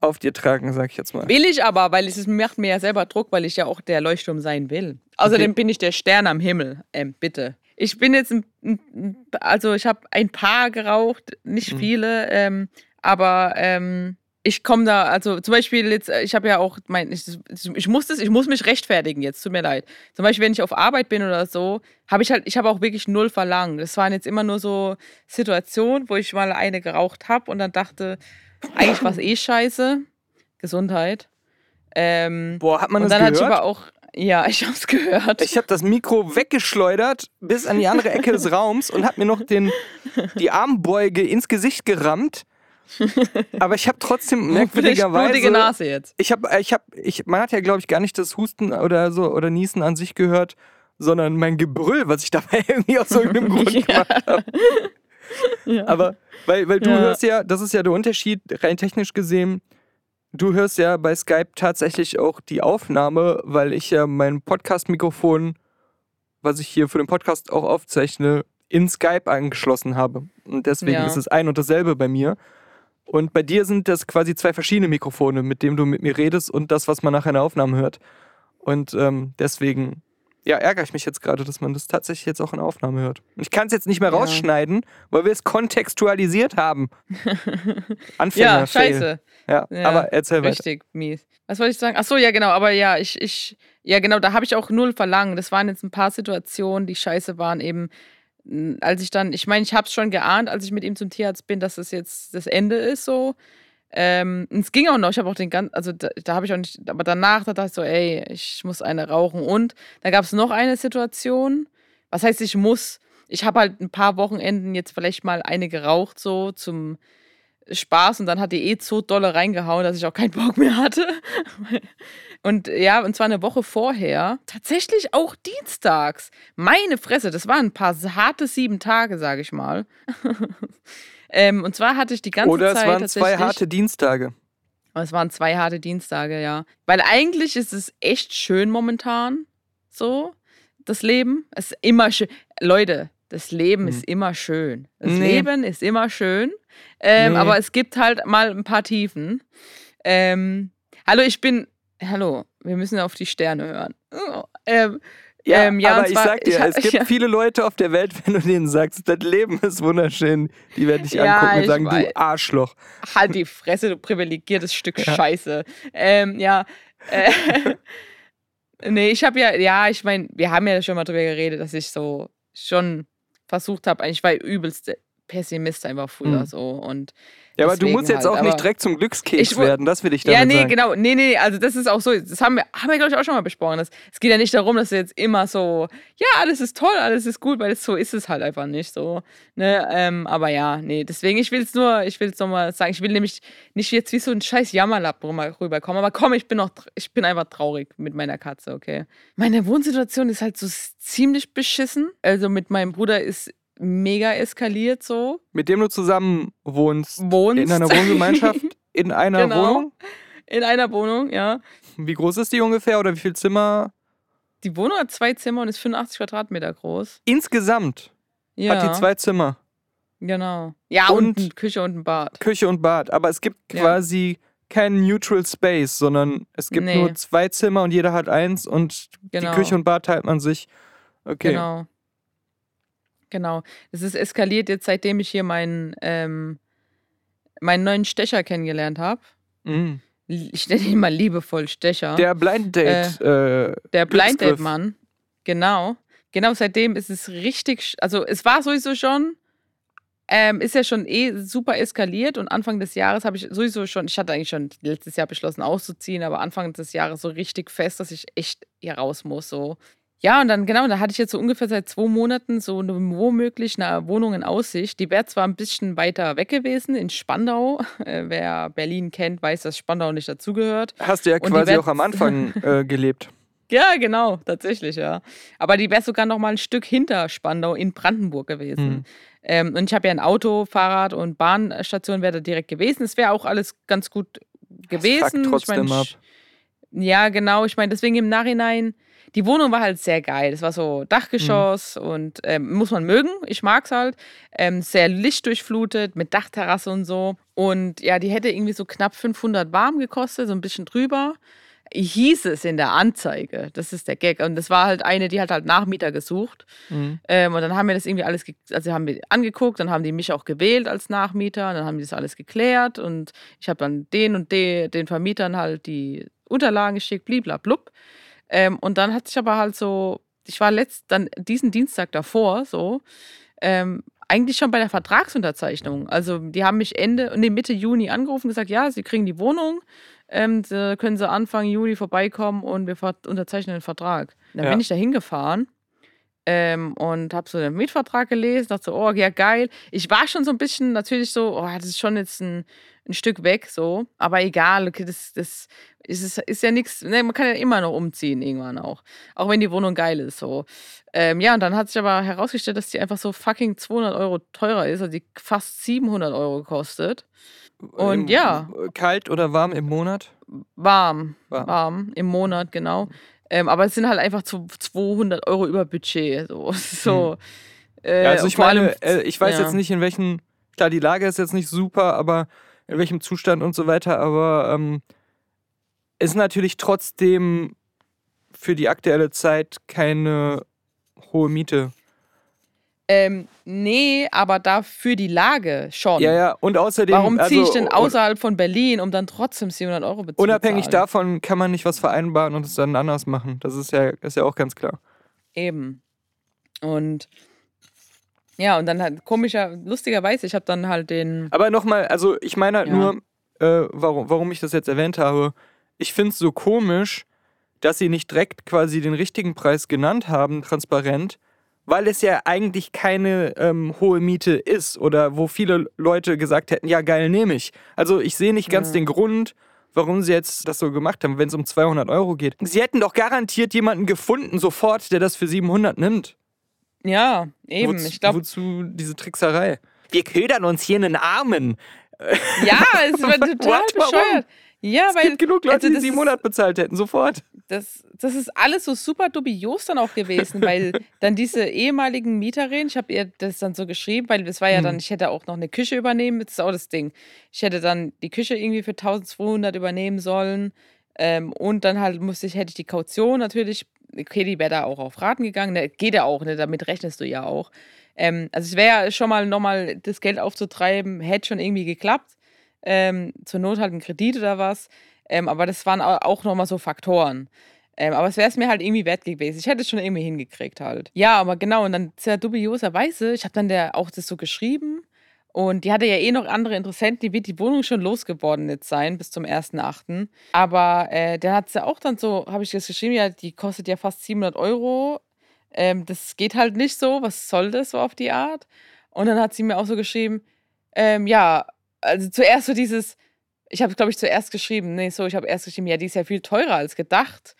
auf dir tragen, sag ich jetzt mal. Will ich aber, weil es macht mir ja selber Druck, weil ich ja auch der Leuchtturm sein will. Außerdem Okay. bin ich der Stern am Himmel. Ähm, bitte. Ich bin jetzt, ein, also ich habe ein paar geraucht, nicht Mhm. viele, ähm, aber ähm, ich komme da, also zum Beispiel jetzt, äh, ich habe ja auch, mein, ich, ich muss das, ich muss mich rechtfertigen jetzt, tut mir leid. Zum Beispiel, wenn ich auf Arbeit bin oder so, habe ich halt, ich habe auch wirklich null verlangt. Das waren jetzt immer nur so Situationen, wo ich mal eine geraucht habe und dann dachte, eigentlich war es eh scheiße. Gesundheit. Ähm, Boah, hat man und das dann hatte ich gehört? aber auch, ja, ich hab's gehört. Ich habe das Mikro weggeschleudert bis an die andere Ecke des Raums und habe mir noch den, die Armbeuge ins Gesicht gerammt. Aber ich habe trotzdem merkwürdigerweise. Nase jetzt. Ich habe, ich habe, ich, man hat ja, glaube ich, gar nicht das Husten oder so oder Niesen an sich gehört, sondern mein Gebrüll, was ich dabei irgendwie aus irgendeinem Grund Ja. gemacht habe. Ja. Aber weil, weil du Ja. hörst ja, das ist ja der Unterschied, rein technisch gesehen, du hörst ja bei Skype tatsächlich auch die Aufnahme, weil ich ja mein Podcast-Mikrofon, was ich hier für den Podcast auch aufzeichne, in Skype angeschlossen habe. Und deswegen Ja. ist es ein und dasselbe bei mir. Und bei dir sind das quasi zwei verschiedene Mikrofone, mit denen du mit mir redest und das, was man nachher in der Aufnahme hört. Und ähm, deswegen, ja, ärgere ich mich jetzt gerade, dass man das tatsächlich jetzt auch in der Aufnahme hört. Ich kann es jetzt nicht mehr Ja. rausschneiden, weil wir es kontextualisiert haben. Anfänger, Ja, scheiße. Ja, Ja, aber erzähl weiter. Richtig mies. Was wollte ich sagen? Ach so, ja, genau. Aber ja, ich, ich, ja, genau, da habe ich auch null verlangt. Das waren jetzt ein paar Situationen, die scheiße waren, eben, als ich dann, ich meine, ich habe es schon geahnt, als ich mit ihm zum Tierarzt bin, dass es jetzt das Ende ist, so. Ähm, es ging auch noch, ich habe auch den ganzen, also da, da habe ich auch nicht, aber danach, da dachte ich so, ey, ich muss eine rauchen. Und da gab es noch eine Situation, was heißt, ich muss, ich habe halt ein paar Wochenenden jetzt vielleicht mal eine geraucht, so zum Spaß und dann hat die eh so dolle reingehauen, dass ich auch keinen Bock mehr hatte. Und ja, und zwar eine Woche vorher, tatsächlich auch dienstags. Meine Fresse, das waren ein paar harte sieben Tage, sage ich mal. ähm, und zwar hatte ich die ganze Oder es Zeit waren zwei harte Dienstage. es waren zwei harte Dienstage, ja. Weil eigentlich ist es echt schön momentan, so, das Leben. Es ist immer schön. Leute, das Leben Hm. ist immer schön. Das Nee. Leben ist immer schön. Ähm, Nee. Aber es gibt halt mal ein paar Tiefen. Ähm, hallo, ich bin. Hallo, wir müssen auf die Sterne hören. Oh, ähm, Ja, Ähm, ja, aber und ich zwar- sag dir, ich es gibt ja. viele Leute auf der Welt, wenn du denen sagst, das Leben ist wunderschön, die werden dich Ja, angucken und sagen, weiß. du Arschloch. halt die Fresse, du privilegiertes Stück. Scheiße. Ähm, ja. Äh, nee, ich habe ja, ja, ich meine, wir haben ja schon mal drüber geredet, dass ich so schon versucht habe, ich war übelst Pessimist einfach früher Mhm. so und Ja, aber du musst jetzt halt, auch nicht direkt zum Glückskeks Ich werden, das will ich damit Ja, nee, sagen. genau. Nee, nee, also das ist auch so, das haben wir, haben wir glaube ich, auch schon mal besprochen. Das, es geht ja nicht darum, dass du jetzt immer so, ja, alles ist toll, alles ist gut, weil das, so ist es halt einfach nicht so. Ne? Ähm, aber ja, nee, deswegen, ich will es nur, ich will es nochmal sagen, ich will nämlich nicht jetzt wie so ein scheiß Jammerlappen rüber- rüberkommen, aber komm, ich bin noch, ich bin einfach traurig mit meiner Katze, okay? Meine Wohnsituation ist halt so ziemlich beschissen. Also mit meinem Bruder ist mega eskaliert so. Mit dem du zusammen wohnst, Wohnst. in einer Wohngemeinschaft, in einer Genau. Wohnung. In einer Wohnung, ja. Wie groß ist die ungefähr oder wie viel Zimmer? Die Wohnung hat zwei Zimmer und ist 85 Quadratmeter groß. Insgesamt Ja, hat die zwei Zimmer, genau. Ja, und, Und- Küche und ein Bad. Küche und Bad. Aber es gibt Ja. quasi keinen Neutral Space, sondern es gibt Nee. nur zwei Zimmer und jeder hat eins und Genau. die Küche und Bad teilt man sich. Okay. Genau. Genau. Es ist eskaliert jetzt, seitdem ich hier meinen, ähm, meinen neuen Stecher kennengelernt habe. Mhm. Ich nenne ihn mal liebevoll Stecher. Der Blind Date. äh, Der Blind. Date Mann. Genau. Genau, seitdem ist es richtig, also es war sowieso schon, ähm, ist ja schon eh super eskaliert und Anfang des Jahres habe ich sowieso schon, ich hatte eigentlich schon letztes Jahr beschlossen auszuziehen, aber Anfang des Jahres so richtig fest, dass ich echt hier raus muss, so. Ja, und dann, genau, da hatte ich jetzt so ungefähr seit zwei Monaten so eine, womöglich eine Wohnung in Aussicht. Die wäre zwar ein bisschen weiter weg gewesen, in Spandau. Äh, wer Berlin kennt, weiß, dass Spandau nicht dazugehört. hast du ja Und quasi auch am Anfang äh, gelebt. Ja, genau, tatsächlich, ja. Aber die wäre sogar noch mal ein Stück hinter Spandau in Brandenburg gewesen. Hm. Ähm, und ich habe ja ein Auto, Fahrrad und Bahnstation wäre da direkt gewesen. Es wäre auch alles ganz gut gewesen. Ich trotzdem mein, ab. Ja, genau. Ich meine, deswegen im Nachhinein, die Wohnung war halt sehr geil. Es war so Dachgeschoss und ähm, muss man mögen. Ich mag's halt. Ähm, sehr lichtdurchflutet mit Dachterrasse und so. Und ja, die hätte irgendwie so knapp 500 warm gekostet, so ein bisschen drüber. Hieß es in der Anzeige. Das ist der Gag. Und das war halt eine, die hat halt Nachmieter gesucht. Mhm. Ähm, und dann haben wir das irgendwie alles, also haben wir angeguckt, dann haben die mich auch gewählt als Nachmieter, dann haben die das alles geklärt und ich habe dann den und de, den Vermietern halt die Unterlagen geschickt, bliblablub. Ähm, und dann hat sich aber halt so, ich war letzt, dann diesen Dienstag davor so, ähm, eigentlich schon bei der Vertragsunterzeichnung. Also die haben mich Ende, nee, Mitte Juni angerufen und gesagt, ja, sie kriegen die Wohnung, ähm, da können sie Anfang Juli vorbeikommen und wir unterzeichnen den Vertrag. Dann Ja. bin ich da hingefahren ähm, und habe so den Mietvertrag gelesen, dachte so, oh ja, geil. Ich war schon so ein bisschen natürlich so, oh, das ist schon jetzt ein, ein Stück weg, so. Aber egal, okay, das, das ist, ist, ja nichts, ne, man kann ja immer noch umziehen irgendwann auch. Auch wenn die Wohnung geil ist, so. Ähm, ja, und dann hat sich aber herausgestellt, dass die einfach so fucking 200 Euro teurer ist, also die fast 700 Euro kostet. Und Im- ja. Kalt oder warm im Monat? Warm, Warm. warm, im Monat, genau. Ähm, aber es sind halt einfach zu 200 Euro über Budget. So. so äh, Ja, also ich vor allem- meine, äh, ich weiß ja. jetzt nicht, in welchen, klar, die Lage ist jetzt nicht super, aber in welchem Zustand und so weiter, aber ähm, ist natürlich trotzdem für die aktuelle Zeit keine hohe Miete. Ähm, nee, aber dafür die Lage schon. Ja, ja, und außerdem. Warum ziehe ich also, denn außerhalb von Berlin, um dann trotzdem 700 Euro bezahlen? Unabhängig davon kann man nicht was vereinbaren und es dann anders machen. Das ist ja, ist ja auch ganz klar. Eben. Und ja, und dann halt komischer, lustigerweise, ich habe dann halt den. Aber nochmal, also ich meine halt Ja. nur, äh, warum, warum ich das jetzt erwähnt habe. Ich finde es so komisch, dass sie nicht direkt quasi den richtigen Preis genannt haben, transparent, weil es ja eigentlich keine ähm, hohe Miete ist oder wo viele Leute gesagt hätten, ja geil, nehme ich. Also ich sehe nicht ganz Ja. den Grund, warum sie jetzt das so gemacht haben, wenn es um 200 Euro geht. Sie hätten doch garantiert jemanden gefunden sofort, der das für 700 nimmt. Ja, eben. Wozu, ich glaube, wozu diese Trickserei? Wir ködern uns hier einen Armen. ja, es war total What? Warum? bescheuert. Ja, Es weil. gibt genug Leute, also die das ist- 700 bezahlt hätten, sofort. Das, das ist alles so super dubios dann auch gewesen, weil dann diese ehemaligen Mieterin, ich habe ihr das dann so geschrieben, weil das war ja dann, Hm. ich hätte auch noch eine Küche übernehmen, das ist auch das Ding. Ich hätte dann die Küche irgendwie für 1200 übernehmen sollen ähm, und dann halt musste ich, hätte ich die Kaution natürlich, okay, die wäre da auch auf Raten gegangen, ne, geht ja auch, ne, damit rechnest du ja auch. Ähm, also es wäre ja schon mal nochmal das Geld aufzutreiben, hätte schon irgendwie geklappt. Ähm, zur Not halt ein Kredit oder was. Ähm, aber das waren au- auch nochmal so Faktoren. Ähm, aber es wäre es mir halt irgendwie wert gewesen. Ich hätte es schon irgendwie hingekriegt halt. Ja, aber genau, und dann sehr dubioserweise, ich habe dann der auch das so geschrieben und die hatte ja eh noch andere Interessenten, die wird die Wohnung schon losgeworden jetzt sein bis zum 1.8. Aber äh, der hat sie auch dann so, habe ich das geschrieben, ja, die kostet ja fast 700 Euro. Ähm, das geht halt nicht so, was soll das so auf die Art? Und dann hat sie mir auch so geschrieben, ähm, ja, also zuerst so dieses, ich habe, glaube ich, zuerst geschrieben, nee, so, ich habe erst geschrieben, ja, die ist ja viel teurer als gedacht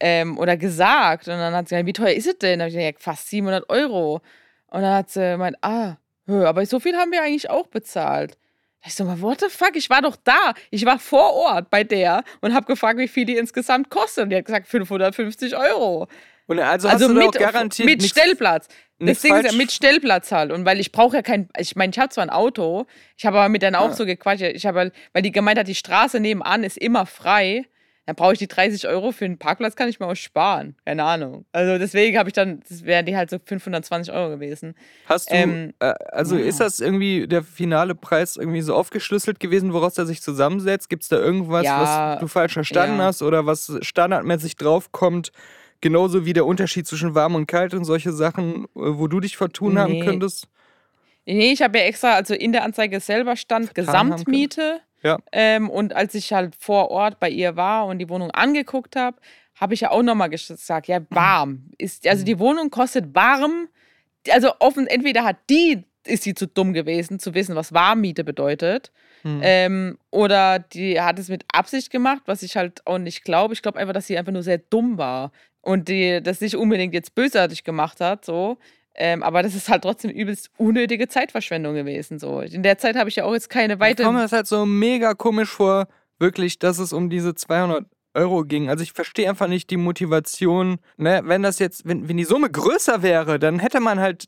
ähm, oder gesagt. Und dann hat sie gesagt, wie teuer ist es denn? Da habe ich gesagt, ja, fast 700 Euro. Und dann hat sie gemeint, ah, hö, aber so viel haben wir eigentlich auch bezahlt. Da Ich so, mal, what the fuck? Ich war doch da. Ich war vor Ort bei der und habe gefragt, wie viel die insgesamt kostet. Und die hat gesagt, 550 Euro. Und also, Also mit, garantiert mit Stellplatz. Das nichts Ding ist ja falsch- mit Stellplatz halt. Und weil ich brauche ja kein, ich meine, ich habe zwar ein Auto, ich habe aber mit denen auch Ah. so gequatscht. Ich habe, halt- weil die gemeint hat, die Straße nebenan ist immer frei. Dann brauche ich die 30 Euro für einen Parkplatz, kann ich mir auch sparen. Keine Ahnung. Also deswegen habe ich dann, das wären die halt so 520 Euro gewesen. Hast du, Ähm, äh, also ja. ist das irgendwie der finale Preis irgendwie so aufgeschlüsselt gewesen, woraus er sich zusammensetzt? Gibt es da irgendwas, Ja, was du falsch verstanden ja. hast oder was standardmäßig draufkommt? Genauso wie der Unterschied zwischen warm und kalt und solche Sachen, äh, wo du dich vertun haben Nee. könntest? Nee, ich habe ja extra, also in der Anzeige selber stand Vertan haben. Gesamtmiete. Ja. Ähm, und als ich halt vor Ort bei ihr war und die Wohnung angeguckt habe, habe ich ja auch nochmal gesagt, ja, warm. Ist, Mhm. also die Wohnung kostet warm. Also offen, entweder hat die, ist sie zu dumm gewesen, zu wissen, was Warmmiete bedeutet. Hm. Ähm, oder die hat es mit Absicht gemacht, was ich halt auch nicht glaube. Ich glaube einfach, dass sie einfach nur sehr dumm war und die das nicht unbedingt jetzt bösartig gemacht hat, so. Ähm, aber das ist halt trotzdem übelst unnötige Zeitverschwendung gewesen. So. In der Zeit habe ich ja auch jetzt keine Ich weitere. komme mir das halt so mega komisch vor, wirklich, dass es um diese 200 Euro ging. Also ich verstehe einfach nicht die Motivation. Ne? Wenn das jetzt, wenn, wenn die Summe größer wäre, dann hätte man halt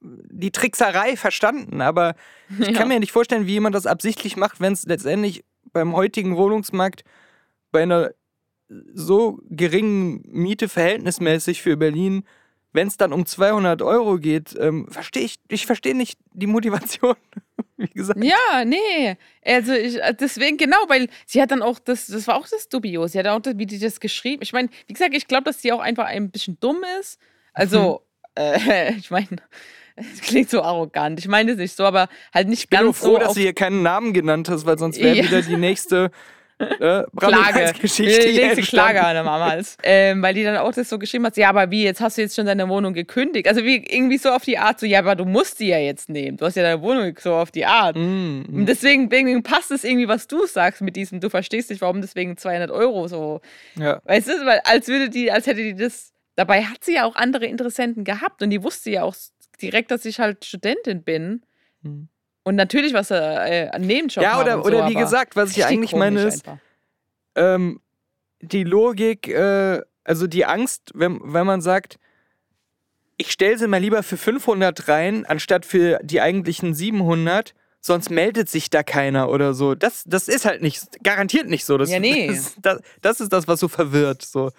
die Trickserei verstanden. Aber ich kann mir nicht vorstellen, wie jemand das absichtlich macht, wenn es letztendlich beim heutigen Wohnungsmarkt bei einer so geringen Miete verhältnismäßig für Berlin, wenn es dann um 200 Euro geht, ähm, verstehe ich, ich verstehe nicht die Motivation. Wie gesagt. Ja, nee. Also ich, äh, deswegen, genau, weil sie hat dann auch, das, das war auch das Dubios. Sie hat auch, das, wie die das geschrieben. Ich meine, wie gesagt, ich glaube, dass sie auch einfach ein bisschen dumm ist. Also, äh, ich meine, es klingt so arrogant. Ich meine es nicht so, aber halt nicht Ich bin ganz froh, so dass du hier keinen Namen genannt hast, weil sonst wäre Ja. wieder die nächste äh, Klage. Geschichte Die hier nächste Klage an der Hals. Ähm, weil die dann auch das so geschrieben hat, ja, aber wie, jetzt hast du jetzt schon deine Wohnung gekündigt. Also wie irgendwie so auf die Art, so, ja, aber du musst die ja jetzt nehmen. Du hast ja deine Wohnung so auf die Art. Und Mm, deswegen, deswegen passt es irgendwie, was du sagst mit diesem, du verstehst nicht, warum deswegen 200 Euro so. ja. Weißt du, weil als würde die, als hätte die das. Dabei hat sie ja auch andere Interessenten gehabt und die wusste ja auch direkt, dass ich halt Studentin bin. Hm. Und natürlich, was er äh, an Nebenjob ja, oder, und oder so, wie gesagt, was ich eigentlich meine ist, ähm, die Logik, äh, also die Angst, wenn, wenn man sagt, ich stelle sie mal lieber für 500 rein, anstatt für die eigentlichen 700, sonst meldet sich da keiner oder so. Das, das ist halt nicht, garantiert nicht so. Das, Ja, nee. das, das, das ist das, was so verwirrt. So,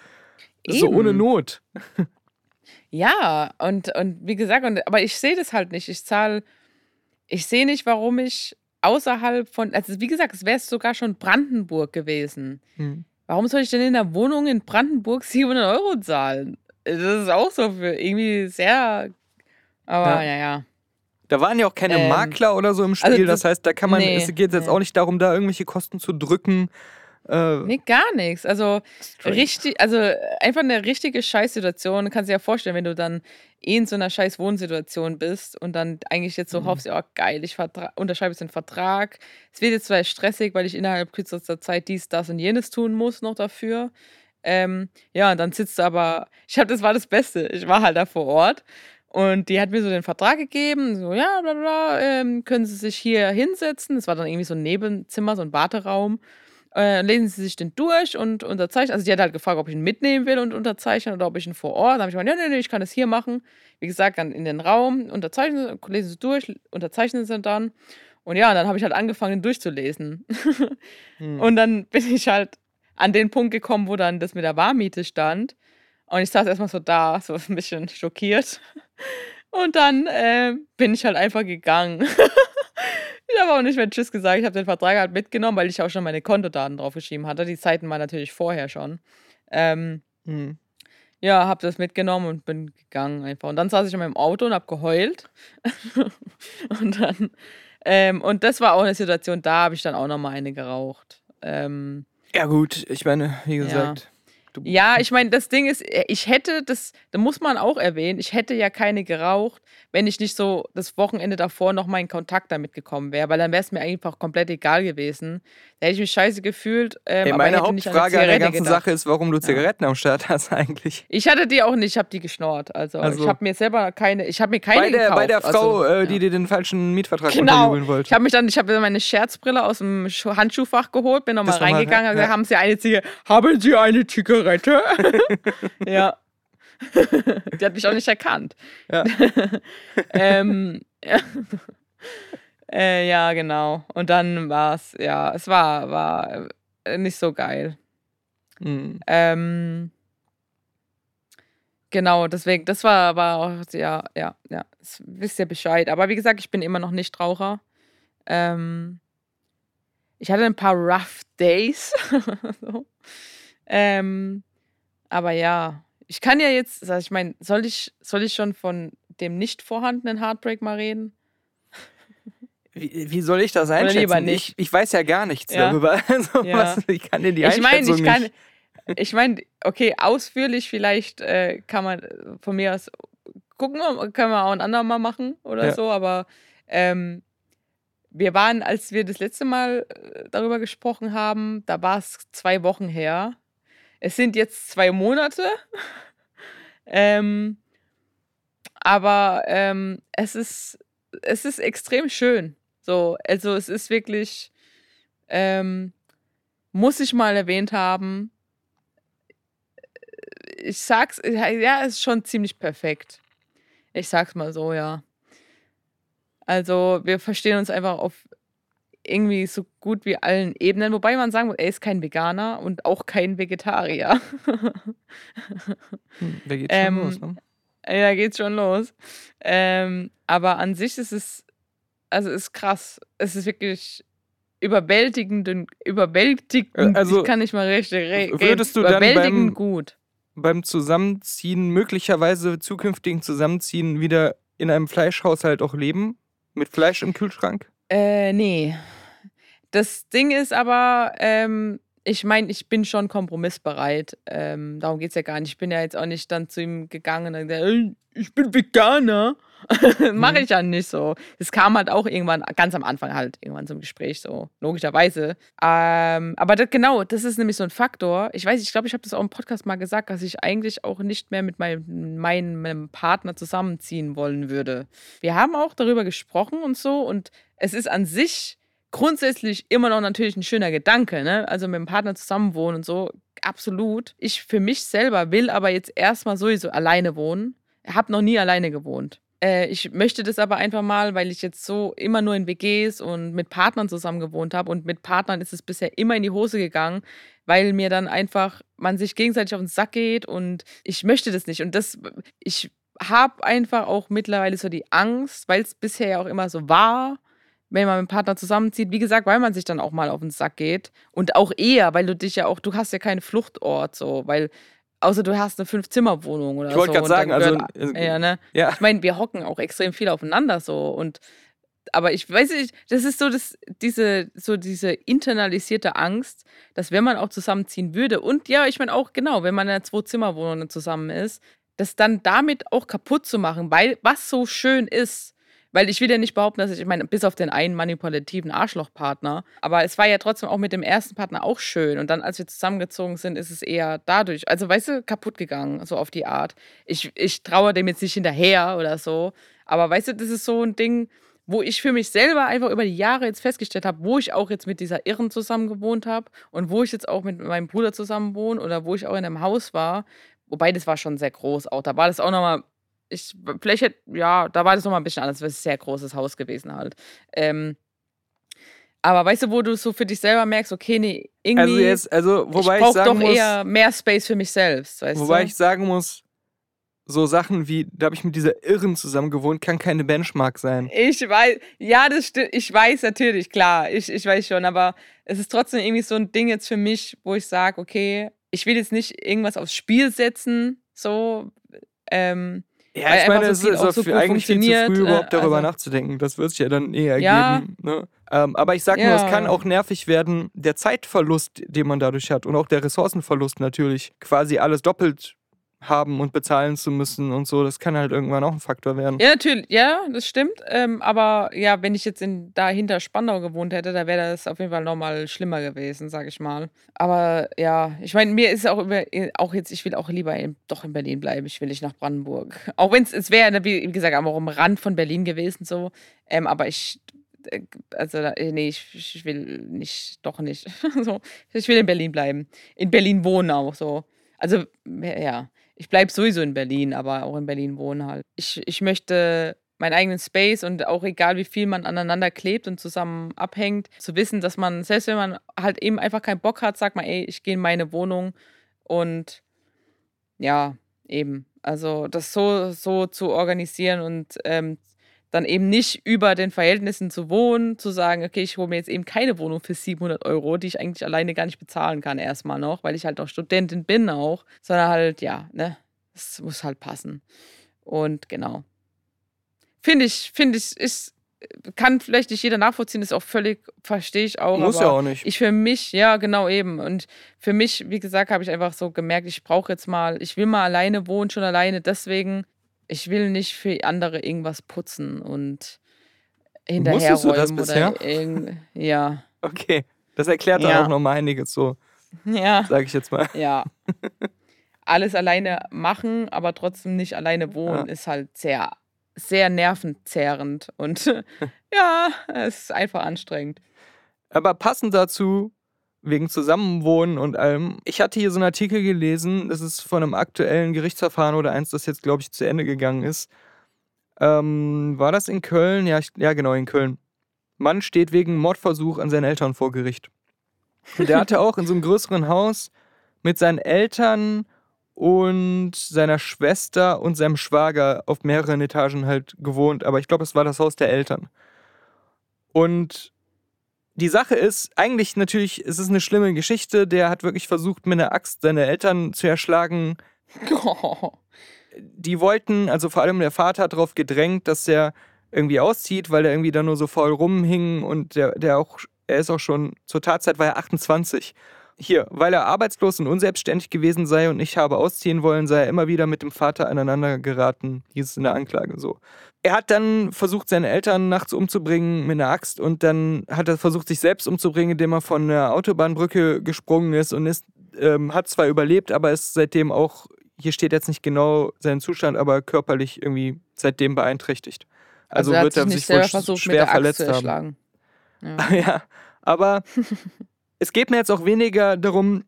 so Eben. ohne Not. Ja, und, und wie gesagt, und, aber ich sehe das halt nicht. Ich zahle, ich sehe nicht, warum ich außerhalb von, also wie gesagt, es wäre sogar schon Brandenburg gewesen. Hm. Warum soll ich denn in der Wohnung in Brandenburg 700 Euro zahlen? Das ist auch so für irgendwie sehr, aber Ja. ja, ja. Da waren ja auch keine Ähm, Makler oder so im Spiel. also das, das- heißt, da kann man, nee, es geht jetzt nee. auch nicht darum, da irgendwelche Kosten zu drücken. Äh, Nee, gar nichts. Also strange. richtig, also einfach eine richtige Scheißsituation. Du kannst dir ja vorstellen, wenn du dann eh in so einer scheiß Wohnsituation bist und dann eigentlich jetzt so Mhm. hoffst, ja geil, ich unterschreibe jetzt den Vertrag. Es wird jetzt zwar stressig, weil ich innerhalb kürzester Zeit dies, das und jenes tun muss noch dafür. Ähm, ja, und dann sitzt du aber, ich habe, das war das Beste. Ich war halt da vor Ort und die hat mir so den Vertrag gegeben, so, ja, bla bla, ähm, können Sie sich hier hinsetzen. Das war dann irgendwie so ein Nebenzimmer, so ein Warteraum. Äh, lesen Sie sich den durch und unterzeichnen. Also die hat halt gefragt, ob ich ihn mitnehmen will und unterzeichnen oder ob ich ihn vor Ort. Dann habe ich gesagt, ja, nee, nee, ich kann das hier machen. Wie gesagt, dann in den Raum, unterzeichnen, lesen Sie durch, unterzeichnen Sie dann. Und ja, dann habe ich halt angefangen, ihn durchzulesen. Hm. Und dann bin ich halt an den Punkt gekommen, wo dann das mit der Warmiete stand. Und ich saß erstmal so da, so ein bisschen schockiert. Und dann äh, bin ich halt einfach gegangen. ich habe auch nicht mehr Tschüss gesagt. Ich habe den Vertrag halt mitgenommen, weil ich auch schon meine Kontodaten draufgeschrieben hatte. Die Zeiten waren natürlich vorher schon. Ähm, Hm. ja, habe das mitgenommen und bin gegangen einfach. Und dann saß ich in meinem Auto und habe geheult. und dann, ähm, und das war auch eine Situation, da habe ich dann auch nochmal eine geraucht. Ähm, Ja, gut, ich meine, wie Ja. Du, Ja, ich meine, das Ding ist, äh, ich hätte das, da muss man auch erwähnen, ich hätte ja keine geraucht, wenn ich nicht so das Wochenende davor noch mal in Kontakt damit gekommen wäre, weil dann wäre es mir einfach komplett egal gewesen. Da hätte ich mich scheiße gefühlt. Ähm, Ey, aber meine nicht an Hauptfrage an der ganzen gedacht. Sache ist, warum du Zigaretten am Start hast eigentlich. Ich hatte die auch nicht, ich habe die geschnort. Also, Also- ich habe mir selber keine, ich habe mir keine Bei der, gekauft. bei der Frau, also, äh, die ja. dir den falschen Mietvertrag Genau. wollte. Ich habe mich dann, ich habe meine Scherzbrille aus dem Schu- Handschuhfach geholt, bin nochmal war mal- reingegangen, also ja. haben Sie eine Zigarette? Haben Sie eine Zigarette? ja. Die hat mich auch nicht erkannt. Ja. ähm, ja. äh, ja, genau. Und dann war es, ja, es war, war äh, nicht so geil. Hm. Ähm, genau, deswegen, das war, war auch, ja, ja, ja, das wisst ihr Bescheid. Aber wie gesagt, ich bin immer noch nicht Raucher. Ähm, ich hatte ein paar rough Days. so. Ähm, aber ja, ich kann ja jetzt, also ich meine, soll ich, soll ich schon von dem nicht vorhandenen Heartbreak mal reden? Wie, wie soll ich das Oder einschätzen? lieber nicht. Ich, ich weiß ja gar nichts Ja. darüber. Also, Ja. was, ich kann dir die ich Einschätzung ich kann, nicht. ich meine, okay, ausführlich vielleicht äh, kann man äh, von mir aus gucken, können wir auch ein andermal machen oder Ja. so, aber ähm, wir waren, als wir das letzte Mal äh, darüber gesprochen haben, da war es zwei Wochen her. Es sind jetzt zwei Monate. ähm, aber ähm, es ist es ist extrem schön. So, also es ist wirklich, ähm, muss ich mal erwähnt haben. Ich sag's, ja, es ist schon ziemlich perfekt. Ich sag's mal so, ja. Also, wir verstehen uns einfach auf irgendwie so gut wie allen Ebenen, wobei man sagen muss, er ist kein Veganer und auch kein Vegetarier. Hm, da geht's schon ähm, los, ne? Ja, geht's schon los. Ähm, aber an sich ist es, also ist krass. Es ist wirklich überwältigend, und- überwältigend. Äh, also, ich kann nicht mal richtig reden. würdest du dann überwältigend beim- gut. Beim Zusammenziehen, möglicherweise zukünftigen Zusammenziehen, wieder in einem Fleischhaushalt auch leben? Mit Fleisch im Kühlschrank? Äh, nee. Das Ding ist aber, ähm, ich meine, ich bin schon kompromissbereit. Ähm, darum geht es ja gar nicht. Ich bin ja jetzt auch nicht dann zu ihm gegangen und gesagt, "Ey, ich bin Veganer. Mache Mhm. ich ja nicht so. Es kam halt auch irgendwann, ganz am Anfang halt, irgendwann zum Gespräch, so, logischerweise. Ähm, aber das, genau, das ist nämlich so ein Faktor. Ich weiß, ich glaube, ich habe das auch im Podcast mal gesagt, dass ich eigentlich auch nicht mehr mit meinem, meinem, meinem Partner zusammenziehen wollen würde. Wir haben auch darüber gesprochen und so und es ist an sich grundsätzlich immer noch natürlich ein schöner Gedanke, ne? Also mit dem Partner zusammenwohnen und so, absolut. Ich für mich selber will aber jetzt erstmal sowieso alleine wohnen. Habe noch nie alleine gewohnt. Äh, ich möchte das aber einfach mal, weil ich jetzt so immer nur in WGs und mit Partnern zusammen gewohnt habe und mit Partnern ist es bisher immer in die Hose gegangen, weil mir dann einfach man sich gegenseitig auf den Sack geht und ich möchte das nicht und das ich habe einfach auch mittlerweile so die Angst, weil es bisher ja auch immer so war, wenn man mit dem Partner zusammenzieht, wie gesagt, weil man sich dann auch mal auf den Sack geht und auch eher, weil du dich ja auch, du hast ja keinen Fluchtort so, weil außer du hast eine Fünf-Zimmer-Wohnung oder Ich wollte so. gerade und sagen, dann also. gehört- äh, ja, ne? ja. Ich meine, wir hocken auch extrem viel aufeinander so und aber ich weiß nicht, das ist so das, diese, so diese internalisierte Angst, dass wenn man auch zusammenziehen würde und ja, ich meine auch genau, wenn man in einer Zwei-Zimmer-Wohnung zusammen ist, das dann damit auch kaputt zu machen, weil was so schön ist, weil ich will ja nicht behaupten, dass ich, ich meine, bis auf den einen manipulativen Arschlochpartner, aber es war ja trotzdem auch mit dem ersten Partner auch schön. Und dann, als wir zusammengezogen sind, ist es eher dadurch, also weißt du, kaputt gegangen, so auf die Art. Ich, ich traue dem jetzt nicht hinterher oder so, aber weißt du, das ist so ein Ding, wo ich für mich selber einfach über die Jahre jetzt festgestellt habe, wo ich auch jetzt mit dieser Irren zusammen gewohnt habe und wo ich jetzt auch mit meinem Bruder zusammen wohne oder wo ich auch in einem Haus war, wobei das war schon sehr groß auch, da war das auch nochmal, ich, vielleicht, hätte, ja, da war das nochmal ein bisschen anders, weil es ein sehr großes Haus gewesen halt. Ähm, aber weißt du, wo du so für dich selber merkst, okay, nee, irgendwie. Also jetzt, also wobei ich ich, sagen doch muss, eher mehr Space für mich selbst, weißt wobei du? ich sagen muss, so Sachen wie, da habe ich mit dieser Irren zusammen gewohnt, kann keine Benchmark sein. Ich weiß, ja, das stimmt. Ich weiß natürlich, klar. Ich, ich weiß schon, aber es ist trotzdem irgendwie so ein Ding jetzt für mich, wo ich sage, okay, ich will jetzt nicht irgendwas aufs Spiel setzen, so. Ähm, Ja, Weil ich meine, es so ist so eigentlich viel zu früh, äh, überhaupt darüber also- nachzudenken. Das wird sich ja dann eher Ja. ergeben. Ne? Ähm, aber ich sag nur, Ja. es kann auch nervig werden, der Zeitverlust, den man dadurch hat und auch der Ressourcenverlust natürlich, quasi alles doppelt haben und bezahlen zu müssen und so, das kann halt irgendwann auch ein Faktor werden. ja, natürlich, ja, das stimmt. Ähm, aber ja, wenn ich jetzt in, da hinter Spandau gewohnt hätte, da wäre das auf jeden Fall nochmal schlimmer gewesen, sag ich mal. Aber ja, ich meine, mir ist auch, über, auch jetzt, ich will auch lieber in, doch in Berlin bleiben. Ich will nicht nach Brandenburg. Auch wenn es, wäre, wie gesagt, auch am Rand von Berlin gewesen, so. Ähm, aber ich, äh, also, äh, nee, ich, ich will nicht, doch nicht. so, ich will in Berlin bleiben. In Berlin wohnen auch so. Also, ja, ich bleibe sowieso in Berlin, aber auch in Berlin wohnen halt. Ich, ich möchte meinen eigenen Space und auch egal, wie viel man aneinander klebt und zusammen abhängt, zu wissen, dass man, selbst wenn man halt eben einfach keinen Bock hat, sagt man, ey, ich gehe in meine Wohnung und ja, eben. Also das so, so zu organisieren und ähm, dann eben nicht über den Verhältnissen zu wohnen, zu sagen, okay, ich hole mir jetzt eben keine Wohnung für 700 Euro, die ich eigentlich alleine gar nicht bezahlen kann erstmal noch, weil ich halt auch Studentin bin auch, sondern halt, ja, ne, es muss halt passen. Und genau. Finde ich, finde ich, ist, kann vielleicht nicht jeder nachvollziehen, ist auch völlig, verstehe ich auch. Muss ja auch nicht. ich für mich, ja, genau eben. Und für mich, wie gesagt, habe ich einfach so gemerkt, ich brauche jetzt mal, ich will mal alleine wohnen, schon alleine deswegen. Ich will nicht für andere irgendwas putzen und hinterher Musstest du das bisher? oder irgend, ja, Okay, das erklärt dann Ja. auch nochmal einiges so, ja, sage ich jetzt mal. ja. Alles alleine machen, aber trotzdem nicht alleine wohnen, Ja. ist halt sehr, sehr nervenzerrend und ja, es ist einfach anstrengend. Aber passend dazu, wegen Zusammenwohnen und allem, ich hatte hier so einen Artikel gelesen, das ist von einem aktuellen Gerichtsverfahren oder eins, das jetzt, glaube ich, zu Ende gegangen ist. Ähm, war das in Köln? Ja, ich, ja, genau, in Köln. Mann steht wegen Mordversuch an seinen Eltern vor Gericht. Und der hatte auch in so einem größeren Haus mit seinen Eltern und seiner Schwester und seinem Schwager auf mehreren Etagen halt gewohnt. Aber ich glaube, es war das Haus der Eltern. Und die Sache ist, eigentlich natürlich, es ist eine schlimme Geschichte. Der hat wirklich versucht, mit einer Axt seine Eltern zu erschlagen. Die wollten, also vor allem der Vater hat darauf gedrängt, dass er irgendwie auszieht, weil er irgendwie da nur so faul rumhing und der, der auch, er ist auch schon, zur Tatzeit war er 28. Hier, weil er arbeitslos und unselbstständig gewesen sei und nicht habe ausziehen wollen, sei er immer wieder mit dem Vater aneinander geraten, hieß es in der Anklage so. Er hat dann versucht, seine Eltern nachts umzubringen mit einer Axt und dann hat er versucht, sich selbst umzubringen, indem er von einer Autobahnbrücke gesprungen ist und ist, ähm, hat zwar überlebt, aber ist seitdem auch, hier steht jetzt nicht genau sein Zustand, aber körperlich irgendwie seitdem beeinträchtigt. Also, er hat wird er nicht sich wohl versucht, schwer mit der Axt verletzt zu haben. Ja. ja, aber es geht mir jetzt auch weniger darum,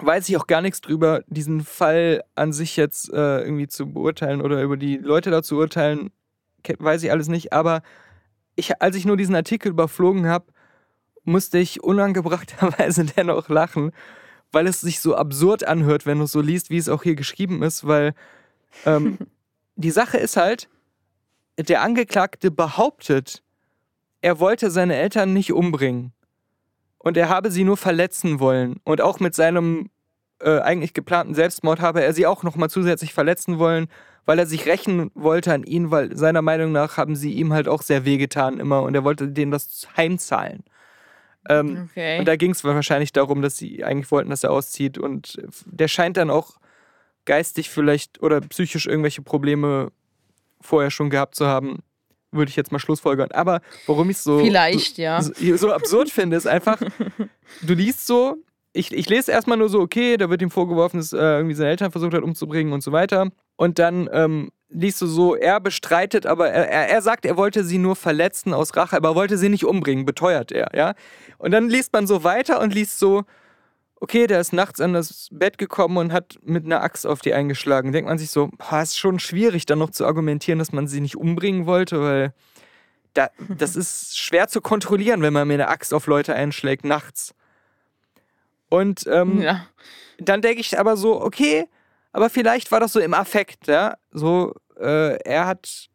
weiß ich auch gar nichts drüber, diesen Fall an sich jetzt äh, irgendwie zu beurteilen oder über die Leute da zu urteilen, weiß ich alles nicht. Aber ich, als ich nur diesen Artikel überflogen habe, musste ich unangebrachterweise dennoch lachen, weil es sich so absurd anhört, wenn du es so liest, wie es auch hier geschrieben ist, weil ähm, die Sache ist halt, der Angeklagte behauptet, er wollte seine Eltern nicht umbringen. Und er habe sie nur verletzen wollen. Und auch mit seinem äh, eigentlich geplanten Selbstmord habe er sie auch nochmal zusätzlich verletzen wollen, weil er sich rächen wollte an ihnen, weil seiner Meinung nach haben sie ihm halt auch sehr wehgetan immer und er wollte denen das heimzahlen. Ähm, Okay. und da ging es wahrscheinlich darum, dass sie eigentlich wollten, dass er auszieht. Und der scheint dann auch geistig vielleicht oder psychisch irgendwelche Probleme vorher schon gehabt zu haben. Würde ich jetzt mal schlussfolgern. Aber warum ich so, Vielleicht, ja. so, so absurd finde, ist einfach, du liest so, ich, ich lese erstmal nur so, okay, da wird ihm vorgeworfen, dass äh, irgendwie seine Eltern versucht hat umzubringen und so weiter. Und dann ähm, liest du so, er bestreitet, aber er, er, sagt, er wollte sie nur verletzen aus Rache, aber er wollte sie nicht umbringen, beteuert er, ja. Und dann liest man so weiter und liest so, okay, der ist nachts an das Bett gekommen und hat mit einer Axt auf die eingeschlagen. Denkt man sich so, boah, ist schon schwierig, dann noch zu argumentieren, dass man sie nicht umbringen wollte, weil da, das ist schwer zu kontrollieren, wenn man mir eine Axt auf Leute einschlägt nachts. Und ähm, Ja. dann denke ich aber so, okay, aber vielleicht war das so im Affekt, ja. So, äh, er hat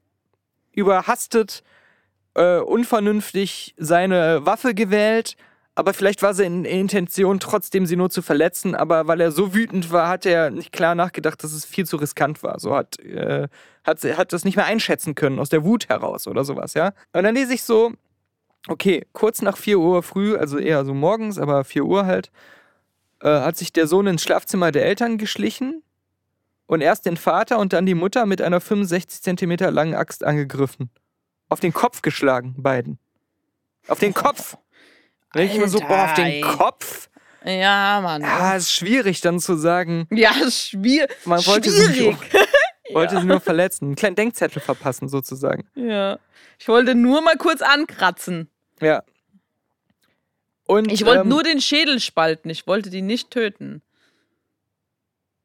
überhastet, äh, unvernünftig seine Waffe gewählt, aber vielleicht war seine Intention trotzdem, sie nur zu verletzen, aber weil er so wütend war, hat er nicht klar nachgedacht, dass es viel zu riskant war. So hat, äh, hat, hat das nicht mehr einschätzen können, aus der Wut heraus oder sowas, ja. Und dann lese ich so, okay, kurz nach 4 Uhr früh, also eher so morgens, aber 4 Uhr halt, äh, hat sich der Sohn ins Schlafzimmer der Eltern geschlichen und erst den Vater und dann die Mutter mit einer 65 Zentimeter langen Axt angegriffen. Auf den Kopf geschlagen, beiden. Auf den Kopf! Ich mir so, boah, auf den. Kopf? Ja, Mann. Ja, ist schwierig dann zu sagen, Ja, schwierig. man wollte sie, nicht, Schwierig. um- wollte sie nur verletzen. Einen kleinen Denkzettel verpassen, sozusagen. Ja. Ich wollte nur mal kurz ankratzen. Ja. Und, Ich wollte ähm, nur den Schädel spalten. Ich wollte die nicht töten.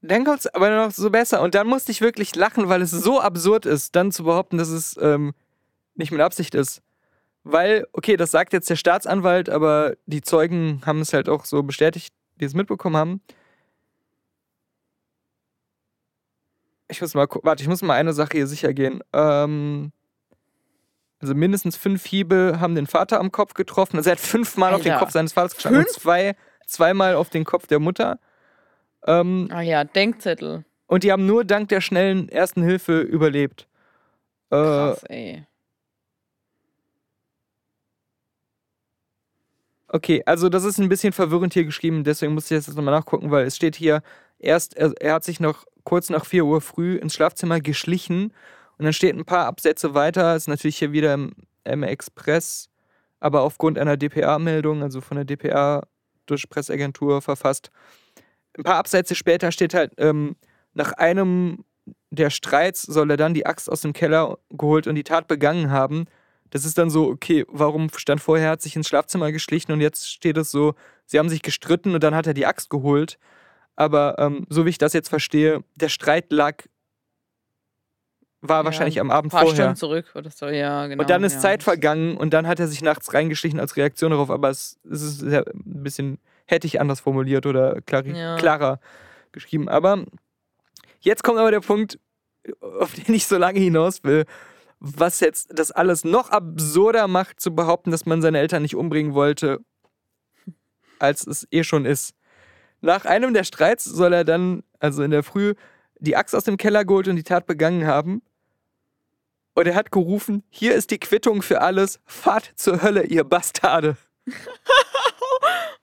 Dann kommt es aber noch so besser. Und dann musste ich wirklich lachen, weil es so absurd ist, dann zu behaupten, dass es ähm, nicht mit Absicht ist. Weil, okay, das sagt jetzt der Staatsanwalt, aber die Zeugen haben es halt auch so bestätigt, die es mitbekommen haben. Ich muss mal, warte, ich muss mal eine Sache hier sicher gehen. Ähm, also mindestens fünf Hiebe haben den Vater am Kopf getroffen. Also er hat fünfmal auf den Alter. Kopf seines Vaters geschlagen und zwei, zweimal auf den Kopf der Mutter. Ähm, Ah ja, Denkzettel. und die haben nur dank der schnellen ersten Hilfe überlebt. Äh, Krass, ey. okay, also das ist ein bisschen verwirrend hier geschrieben, deswegen muss ich jetzt nochmal nachgucken, weil es steht hier, erst, er, er hat sich noch kurz nach 4 Uhr früh ins Schlafzimmer geschlichen und dann steht ein paar Absätze weiter, ist natürlich hier wieder im, im Express, aber aufgrund einer DPA-Meldung, also von der DPA durch Presseagentur verfasst. Ein paar Absätze später steht halt, ähm, nach einem der Streits soll er dann die Axt aus dem Keller geholt und die Tat begangen haben. Das ist dann so, okay, warum stand vorher, hat sich ins Schlafzimmer geschlichen und jetzt steht es so, sie haben sich gestritten und dann hat er die Axt geholt. Aber ähm, so wie ich das jetzt verstehe, der Streit lag, war Ja, wahrscheinlich am Abend Ein paar vorher. Stunden zurück oder so, ja, genau. und dann ist ja. Zeit vergangen und dann hat er sich nachts reingeschlichen als Reaktion darauf, aber es, es ist sehr, ein bisschen, hätte ich anders formuliert oder klari Ja. klarer geschrieben. Aber jetzt kommt aber der Punkt, auf den ich so lange hinaus will, was jetzt das alles noch absurder macht, zu behaupten, dass man seine Eltern nicht umbringen wollte, als es eh schon ist. Nach einem der Streits soll er dann, also in der Früh, die Axt aus dem Keller geholt und die Tat begangen haben. Und er hat gerufen, hier ist die Quittung für alles, fahrt zur Hölle, ihr Bastarde.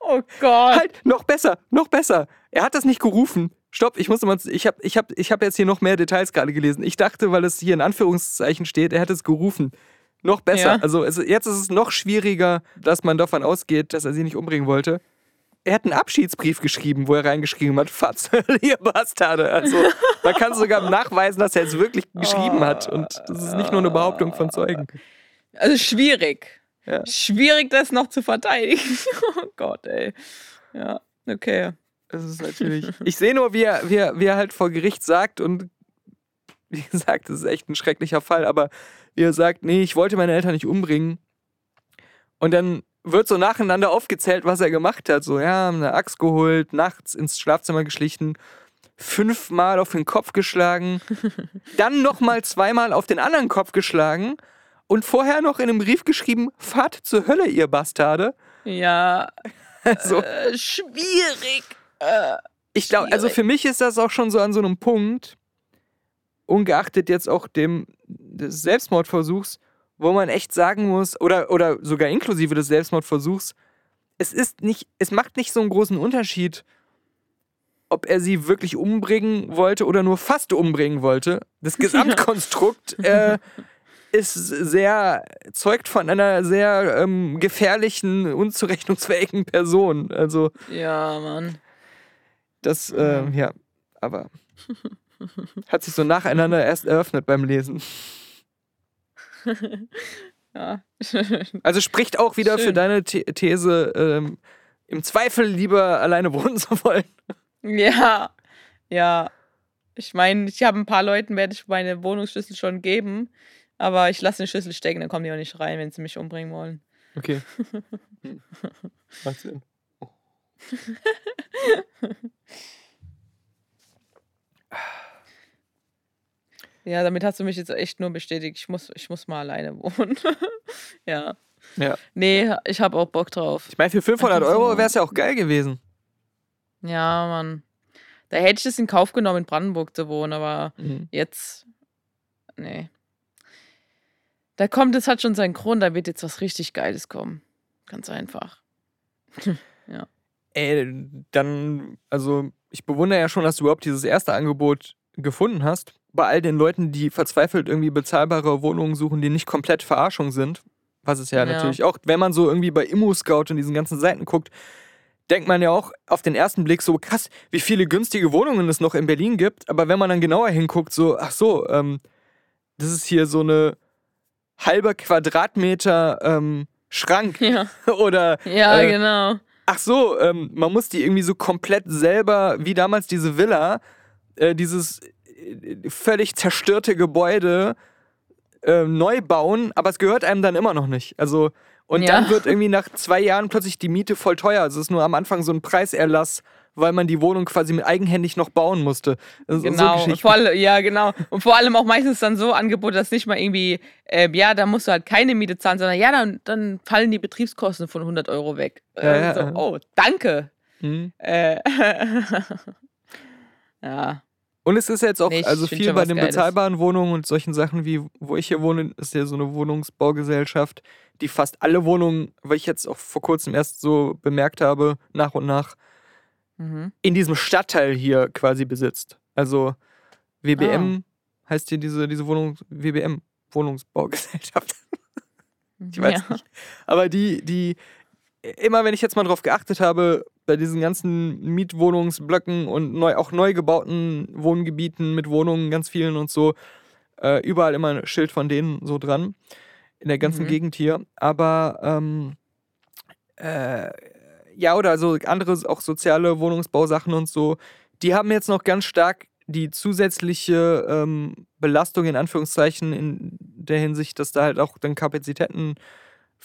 Oh Gott. Halt, noch besser, noch besser. Er hat das nicht gerufen. Stopp, ich muss mal, ich habe ich hab, ich hab jetzt hier noch mehr Details gerade gelesen. Ich dachte, weil es hier in Anführungszeichen steht, er hat es gerufen. Noch besser. Ja. Also es, jetzt ist es noch schwieriger, dass man davon ausgeht, dass er sie nicht umbringen wollte. Er hat einen Abschiedsbrief geschrieben, wo er reingeschrieben hat, Hölle, ihr Bastarde. Also man kann sogar nachweisen, dass er es wirklich geschrieben hat. Und das ist nicht nur eine Behauptung von Zeugen. Also schwierig. Ja. Schwierig, das noch zu verteidigen. Oh Gott, ey. Ja, okay. Das ist natürlich. Ich sehe nur, wie er, wie, er, wie er halt vor Gericht sagt und wie gesagt, das ist echt ein schrecklicher Fall, aber wie er sagt, nee, ich wollte meine Eltern nicht umbringen. Und dann wird so nacheinander aufgezählt, was er gemacht hat. So, ja, eine Axt geholt, nachts ins Schlafzimmer geschlichen, fünfmal auf den Kopf geschlagen, dann nochmal zweimal auf den anderen Kopf geschlagen und vorher noch in einem Brief geschrieben, fahrt zur Hölle, ihr Bastarde. Ja, Also, äh, schwierig. Äh, Ich glaube, also für mich ist das auch schon so an so einem Punkt, ungeachtet jetzt auch dem des Selbstmordversuchs, wo man echt sagen muss, oder, oder sogar inklusive des Selbstmordversuchs, es ist nicht, es macht nicht so einen großen Unterschied, ob er sie wirklich umbringen wollte oder nur fast umbringen wollte. Das Gesamtkonstrukt äh, ist sehr, zeugt von einer sehr ähm, gefährlichen, unzurechnungsfähigen Person. Also, ja, Mann. das, äh, ja, aber Hat sich so nacheinander erst eröffnet beim Lesen. Ja. Also spricht auch wieder für Schön. deine The These, ähm, im Zweifel lieber alleine wohnen zu wollen. ja. Ja. Ich meine, ich habe ein paar Leuten, werde ich meine Wohnungsschlüssel schon geben. Aber ich lasse den Schlüssel stecken, dann kommen die auch nicht rein, wenn sie mich umbringen wollen. Okay. Macht Sinn. Ja, damit hast du mich jetzt echt nur bestätigt. Ich muss, ich muss mal alleine wohnen. ja. Ja. Nee, ich habe auch Bock drauf. Ich meine, für 500 Einfach so. Euro wäre es ja auch geil gewesen. Ja, Mann. Da hätte ich es in Kauf genommen, in Brandenburg zu wohnen, aber Mhm. jetzt. Nee. Da kommt, es hat schon seinen Grund, da wird jetzt was richtig Geiles kommen. Ganz einfach. Ey, dann, also ich bewundere ja schon, dass du überhaupt dieses erste Angebot gefunden hast. Bei all den Leuten, die verzweifelt irgendwie bezahlbare Wohnungen suchen, die nicht komplett Verarschung sind, was es ja, Ja. natürlich auch, wenn man so irgendwie bei Immo-Scout und diesen ganzen Seiten guckt, denkt man ja auch auf den ersten Blick so krass, wie viele günstige Wohnungen es noch in Berlin gibt. Aber wenn man dann genauer hinguckt, so, ach so, ähm, das ist hier so eine halbe Quadratmeter ähm, Schrank Ja, oder ja Äh, genau. Ach so, ähm, man muss die irgendwie so komplett selber, wie damals diese Villa, äh, dieses völlig zerstörte Gebäude äh, neu bauen, aber es gehört einem dann immer noch nicht. Also, und Ja. dann wird irgendwie nach zwei Jahren plötzlich die Miete voll teuer. Also es ist nur am Anfang so ein Preiserlass, weil man die Wohnung quasi mit eigenhändig noch bauen musste. So Genau, Geschichten. vor allem, ja, genau. Und vor allem auch meistens dann so Angebote, dass nicht mal irgendwie, äh, ja, da musst du halt keine Miete zahlen, sondern ja, dann, dann fallen die Betriebskosten von 100 Euro weg. Äh, Ja, so, ja. oh, danke. Mhm. Äh, ja, Und es ist jetzt auch, Nee, also viel bei den Geiles. bezahlbaren Wohnungen und solchen Sachen wie, wo ich hier wohne, ist ja so eine Wohnungsbaugesellschaft, die fast alle Wohnungen, weil ich jetzt auch vor kurzem erst so bemerkt habe, nach und nach mhm. in diesem Stadtteil hier quasi besitzt. Also WBM heißt hier diese, diese Wohnung, WBM, Wohnungsbaugesellschaft. Ich weiß ja. nicht. Aber die, die, immer wenn ich jetzt mal drauf geachtet habe, bei diesen ganzen Mietwohnungsblöcken und neu, auch neu gebauten Wohngebieten mit Wohnungen, ganz vielen und so, äh, überall immer ein Schild von denen so dran. In der ganzen Mhm. Gegend hier. Aber ähm, äh, ja, oder also andere auch soziale Wohnungsbausachen und so, die haben jetzt noch ganz stark die zusätzliche ähm, Belastung in Anführungszeichen in der Hinsicht, dass da halt auch dann Kapazitäten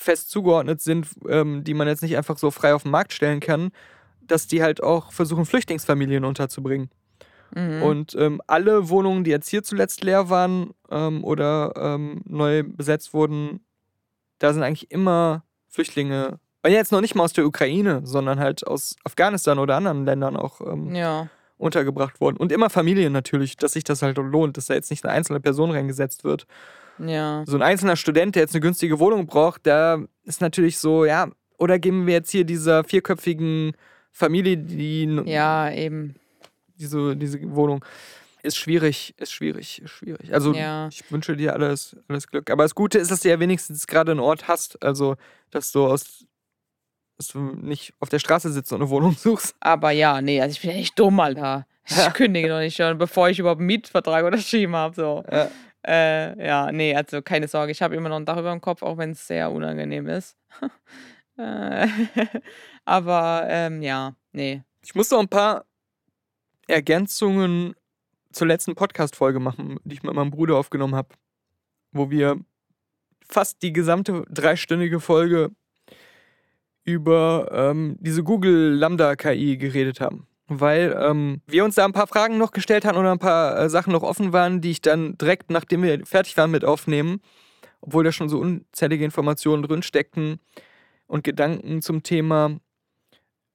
fest zugeordnet sind, ähm, die man jetzt nicht einfach so frei auf den Markt stellen kann, dass die halt auch versuchen, Flüchtlingsfamilien unterzubringen. Mhm. Und ähm, alle Wohnungen, die jetzt hier zuletzt leer waren ähm, oder ähm, neu besetzt wurden, da sind eigentlich immer Flüchtlinge. Und jetzt noch nicht mal aus der Ukraine, sondern halt aus Afghanistan oder anderen Ländern auch ähm, ja. untergebracht worden. Und immer Familien natürlich, dass sich das halt lohnt, dass da jetzt nicht eine einzelne Person reingesetzt wird. Ja. So ein einzelner Student, der jetzt eine günstige Wohnung braucht, da ist natürlich so, ja, oder geben wir jetzt hier dieser vierköpfigen Familie, die Ja, eben. diese, diese Wohnung. Ist schwierig, ist schwierig, ist schwierig. Also Ja. ich wünsche dir alles, alles Glück. Aber das Gute ist, dass du ja wenigstens gerade einen Ort hast. Also, dass du aus dass du nicht auf der Straße sitzt und eine Wohnung suchst. Aber ja, nee, also ich bin echt dumm, Alter. Ich Ja. kündige noch nicht schon, bevor ich überhaupt einen Mietvertrag unterschrieben habe. So. Ja. Äh, ja, nee, also keine Sorge. Ich habe immer noch ein Dach über dem Kopf, auch wenn es sehr unangenehm ist. äh, aber ähm, ja, nee. Ich muss noch ein paar Ergänzungen zur letzten Podcast-Folge machen, die ich mit meinem Bruder aufgenommen habe, wo wir fast die gesamte dreistündige Folge über ähm, diese Google Lambda KI geredet haben. Weil ähm, wir uns da ein paar Fragen noch gestellt hatten oder ein paar äh, Sachen noch offen waren, die ich dann direkt, nachdem wir fertig waren mit Aufnehmen, obwohl da schon so unzählige Informationen drin steckten und Gedanken zum Thema,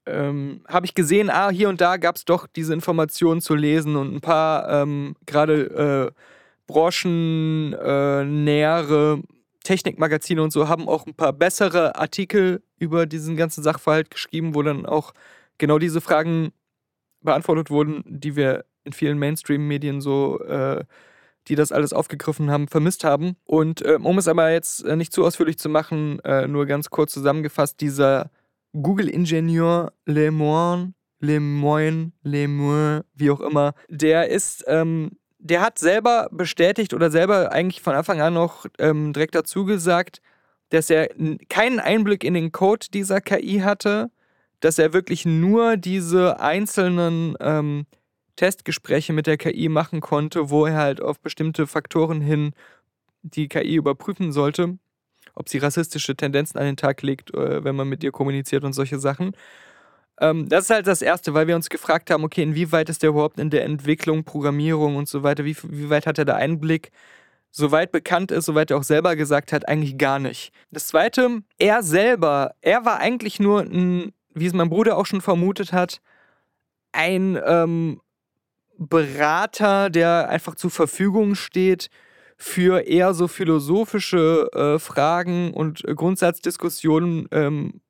ähm, habe ich gesehen, ah, hier und da gab es doch diese Informationen zu lesen und ein paar ähm, gerade äh, branchennähere äh, Technikmagazine und so haben auch ein paar bessere Artikel über diesen ganzen Sachverhalt geschrieben, wo dann auch genau diese Fragen beantwortet wurden, die wir in vielen Mainstream-Medien so, äh, die das alles aufgegriffen haben, vermisst haben. Und ähm, um es aber jetzt äh, nicht zu ausführlich zu machen, äh, nur ganz kurz zusammengefasst, dieser Google-Ingenieur Le Moine, Lemoyne, Lemoyne, wie auch immer, der ist, ähm, der hat selber bestätigt oder selber eigentlich von Anfang an noch ähm, direkt dazu gesagt, dass er keinen Einblick in den Code dieser KI hatte, dass er wirklich nur diese einzelnen ähm, Testgespräche mit der KI machen konnte, wo er halt auf bestimmte Faktoren hin die KI überprüfen sollte, ob sie rassistische Tendenzen an den Tag legt, äh, wenn man mit ihr kommuniziert und solche Sachen. Ähm, das ist halt das Erste, weil wir uns gefragt haben, okay, inwieweit ist der überhaupt in der Entwicklung, Programmierung und so weiter, wie, wie weit hat er da Einblick? Soweit bekannt ist, soweit er auch selber gesagt hat, eigentlich gar nicht. Das Zweite, er selber, er war eigentlich nur ein, wie es mein Bruder auch schon vermutet hat, ein ähm, Berater, der einfach zur Verfügung steht für eher so philosophische äh, Fragen und Grundsatzdiskussionen, ähm,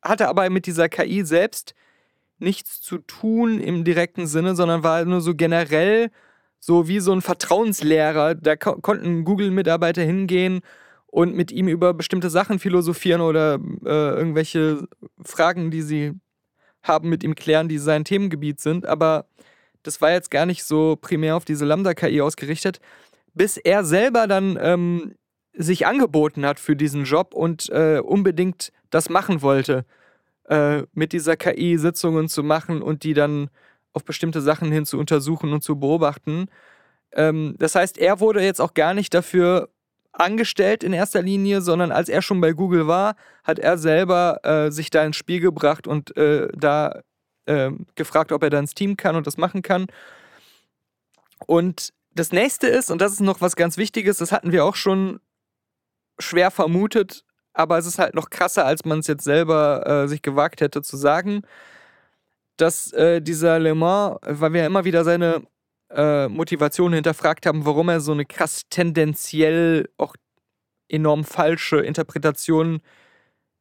hatte aber mit dieser KI selbst nichts zu tun im direkten Sinne, sondern war nur so generell so wie so ein Vertrauenslehrer. Da ko konnten Google-Mitarbeiter hingehen und mit ihm über bestimmte Sachen philosophieren oder äh, irgendwelche Fragen, die sie haben, mit ihm klären, die sein Themengebiet sind. Aber das war jetzt gar nicht so primär auf diese Lambda-KI ausgerichtet, bis er selber dann ähm, sich angeboten hat für diesen Job und äh, unbedingt das machen wollte, äh, mit dieser KI Sitzungen zu machen und die dann auf bestimmte Sachen hin zu untersuchen und zu beobachten. Ähm, das heißt, er wurde jetzt auch gar nicht dafür angestellt in erster Linie, sondern als er schon bei Google war, hat er selber äh, sich da ins Spiel gebracht und äh, da äh, gefragt, ob er da ins Team kann und das machen kann. Und das nächste ist, und das ist noch was ganz Wichtiges, das hatten wir auch schon schwer vermutet, aber es ist halt noch krasser, als man es jetzt selber äh, sich gewagt hätte zu sagen, dass äh, dieser Le Mans, weil wir ja immer wieder seine äh, Motivation hinterfragt haben, warum er so eine krass tendenziell auch enorm falsche Interpretation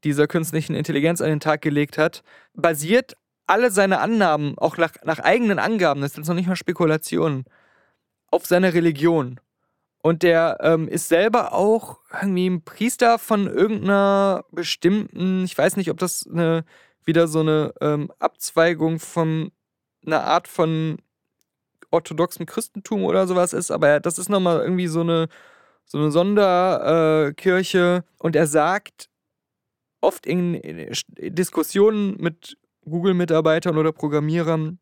dieser künstlichen Intelligenz an den Tag gelegt hat, basiert alle seine Annahmen, auch nach, nach eigenen Angaben, das sind noch nicht mal Spekulationen, auf seiner Religion. Und der ähm, ist selber auch irgendwie ein Priester von irgendeiner bestimmten, ich weiß nicht, ob das eine, wieder so eine ähm, Abzweigung von einer Art von orthodoxem Christentum oder sowas ist, aber das ist nochmal irgendwie so eine, so eine Sonderkirche. Äh, und er sagt oft in, in Diskussionen mit Google-Mitarbeitern oder Programmierern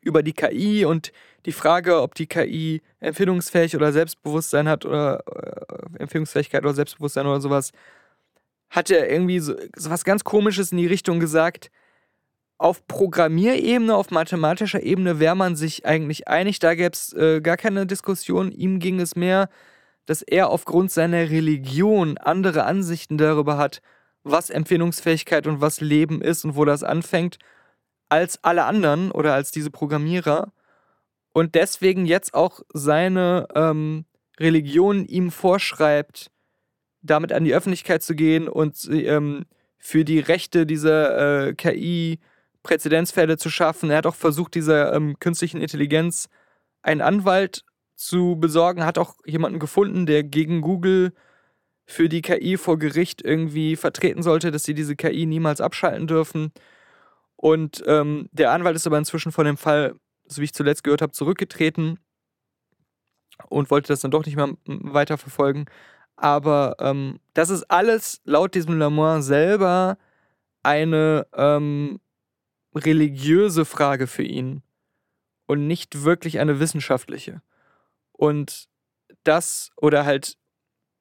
über die KI und die Frage, ob die KI Empfindungsfähig oder Selbstbewusstsein hat oder äh, Empfindungsfähigkeit oder Selbstbewusstsein oder sowas, hat er irgendwie so, so was ganz Komisches in die Richtung gesagt, auf Programmierebene, auf mathematischer Ebene wäre man sich eigentlich einig, da gäbe es äh, gar keine Diskussion. Ihm ging es mehr, dass er aufgrund seiner Religion andere Ansichten darüber hat, was Empfindungsfähigkeit und was Leben ist und wo das anfängt, als alle anderen oder als diese Programmierer. Und deswegen jetzt auch seine ähm, Religion ihm vorschreibt, damit an die Öffentlichkeit zu gehen und ähm, für die Rechte dieser äh, KI Präzedenzfälle zu schaffen. Er hat auch versucht, dieser ähm, künstlichen Intelligenz einen Anwalt zu besorgen, hat auch jemanden gefunden, der gegen Google für die KI vor Gericht irgendwie vertreten sollte, dass sie diese KI niemals abschalten dürfen. Und ähm, der Anwalt ist aber inzwischen von dem Fall, so wie ich zuletzt gehört habe, zurückgetreten und wollte das dann doch nicht mehr weiterverfolgen. Aber ähm, das ist alles laut diesem Lamont selber eine ähm, religiöse Frage für ihn und nicht wirklich eine wissenschaftliche. Und das oder halt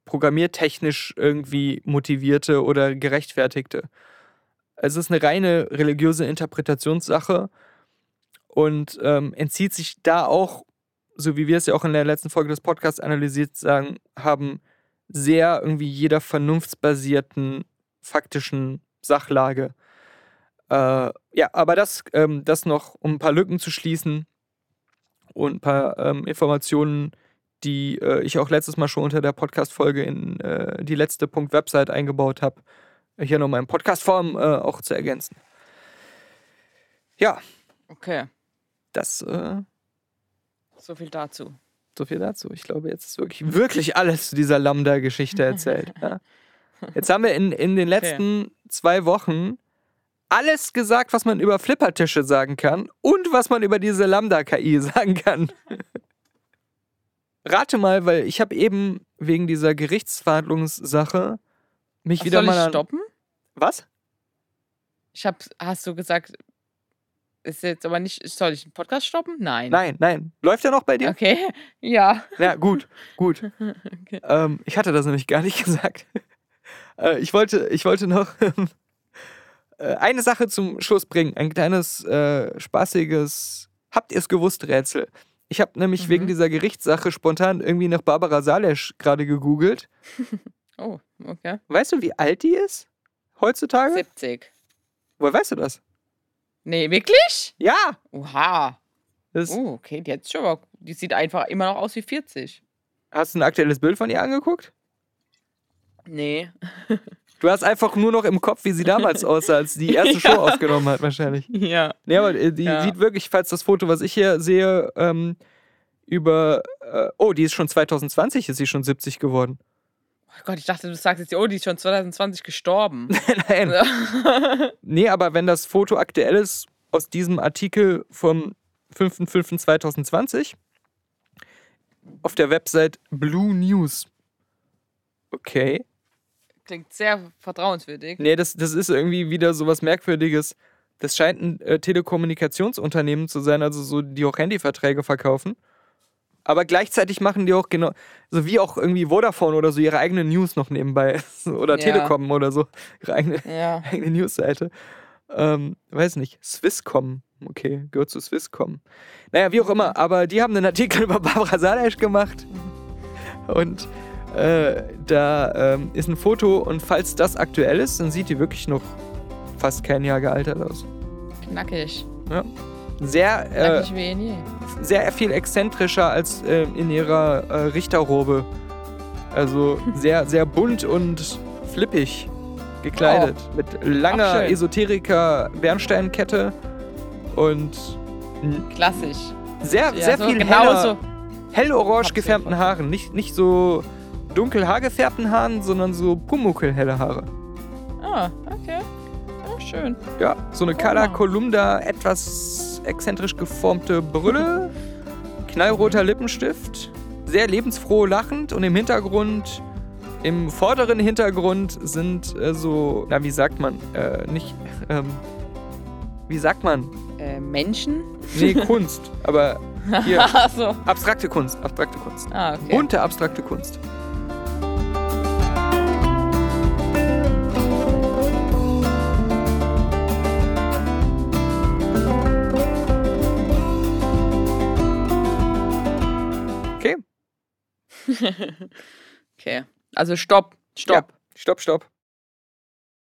programmiertechnisch irgendwie motivierte oder gerechtfertigte. Es ist eine reine religiöse Interpretationssache und ähm, entzieht sich da auch, so wie wir es ja auch in der letzten Folge des Podcasts analysiert sagen, haben, sehr irgendwie jeder vernunftsbasierten faktischen Sachlage. Äh, ja, aber das, ähm, das noch, um ein paar Lücken zu schließen und ein paar ähm, Informationen, die äh, ich auch letztes Mal schon unter der Podcast-Folge in äh, die letzte Punkt Website eingebaut habe, hier nochmal in Podcast-Form äh, auch zu ergänzen. Ja. Okay. Das. Äh, so viel dazu. So viel dazu. Ich glaube, jetzt ist wirklich, wirklich alles zu dieser Lambda-Geschichte erzählt. ja. Jetzt haben wir in, in den letzten okay. zwei Wochen alles gesagt, was man über Flippertische sagen kann und was man über diese Lambda-KI sagen kann. Rate mal, weil ich habe eben wegen dieser Gerichtsverhandlungssache mich Was wieder soll mal ich stoppen? Was? Ich hab, hast du gesagt, ist jetzt aber nicht, soll ich den Podcast stoppen? Nein. Nein, nein. Läuft er noch bei dir? Okay, ja. Ja, gut, gut. Okay. Ähm, ich hatte das nämlich gar nicht gesagt. äh, ich, wollte, ich wollte noch äh, eine Sache zum Schluss bringen. Ein kleines, äh, spaßiges Habt ihr es gewusst Rätsel. Ich habe nämlich Mhm. wegen dieser Gerichtssache spontan irgendwie nach Barbara Salesch gerade gegoogelt. Oh, okay. Weißt du, wie alt die ist? Heutzutage? 70. Woher weißt du das? Nee, wirklich? Ja! Oha. Das, Oh, okay, die, schon mal, die sieht einfach immer noch aus wie 40. Hast du ein aktuelles Bild von ihr angeguckt? Nee. Du hast einfach nur noch im Kopf, wie sie damals aussah, als die erste. Show aufgenommen hat, wahrscheinlich. Ja. Nee, aber äh, die Ja. sieht wirklich, falls das Foto, was ich hier sehe, ähm, über. Äh, oh, die ist schon 2020, ist sie schon 70 geworden. Oh Gott, ich dachte, du sagst jetzt, oh, die ist schon 2020 gestorben. Nein. Also, Nee, aber wenn das Foto aktuell ist, aus diesem Artikel vom 5.5.2020 auf der Website Blue News. Okay. Klingt sehr vertrauenswürdig. Nee, das, das ist irgendwie wieder so was Merkwürdiges. Das scheint ein äh, Telekommunikationsunternehmen zu sein, also so, die auch Handyverträge verkaufen. Aber gleichzeitig machen die auch genau, so wie auch irgendwie Vodafone oder so, ihre eigene News noch nebenbei. oder Ja. Telekom oder so, ihre eigene, Ja. eigene Newsseite. Ähm, weiß nicht, Swisscom. Okay, gehört zu Swisscom. Naja, wie auch immer, aber die haben einen Artikel über Barbara Salesch gemacht. Und äh, da ähm, ist ein Foto und falls das aktuell ist, dann sieht die wirklich noch fast kein Jahr gealtert aus. Knackig. Sehr, äh, Knackig wie nie. sehr viel exzentrischer als äh, in ihrer äh, Richterrobe. Also sehr, sehr bunt und flippig gekleidet. Mit langer. Esoteriker-Bernsteinkette und Klassisch. sehr, Ja, sehr so viel genau heller, so. hellorange gefärbten Haaren. Nicht, nicht so dunkel haargefärbten Haaren, sondern so pumuckelhelle Haare. Ah, okay. Ja, schön. Ja, so eine mal. Kolumna, etwas exzentrisch geformte Brille, knallroter Lippenstift, sehr lebensfroh lachend und im Hintergrund, im vorderen Hintergrund sind äh, so, na wie sagt man, äh, nicht, ähm, wie sagt man? Äh, Menschen? Nee, Kunst, aber hier, Achso. abstrakte Kunst, abstrakte Kunst. Ah, okay. Bunte abstrakte Kunst. Okay. Also stopp. Stopp. Ja, stopp, stopp.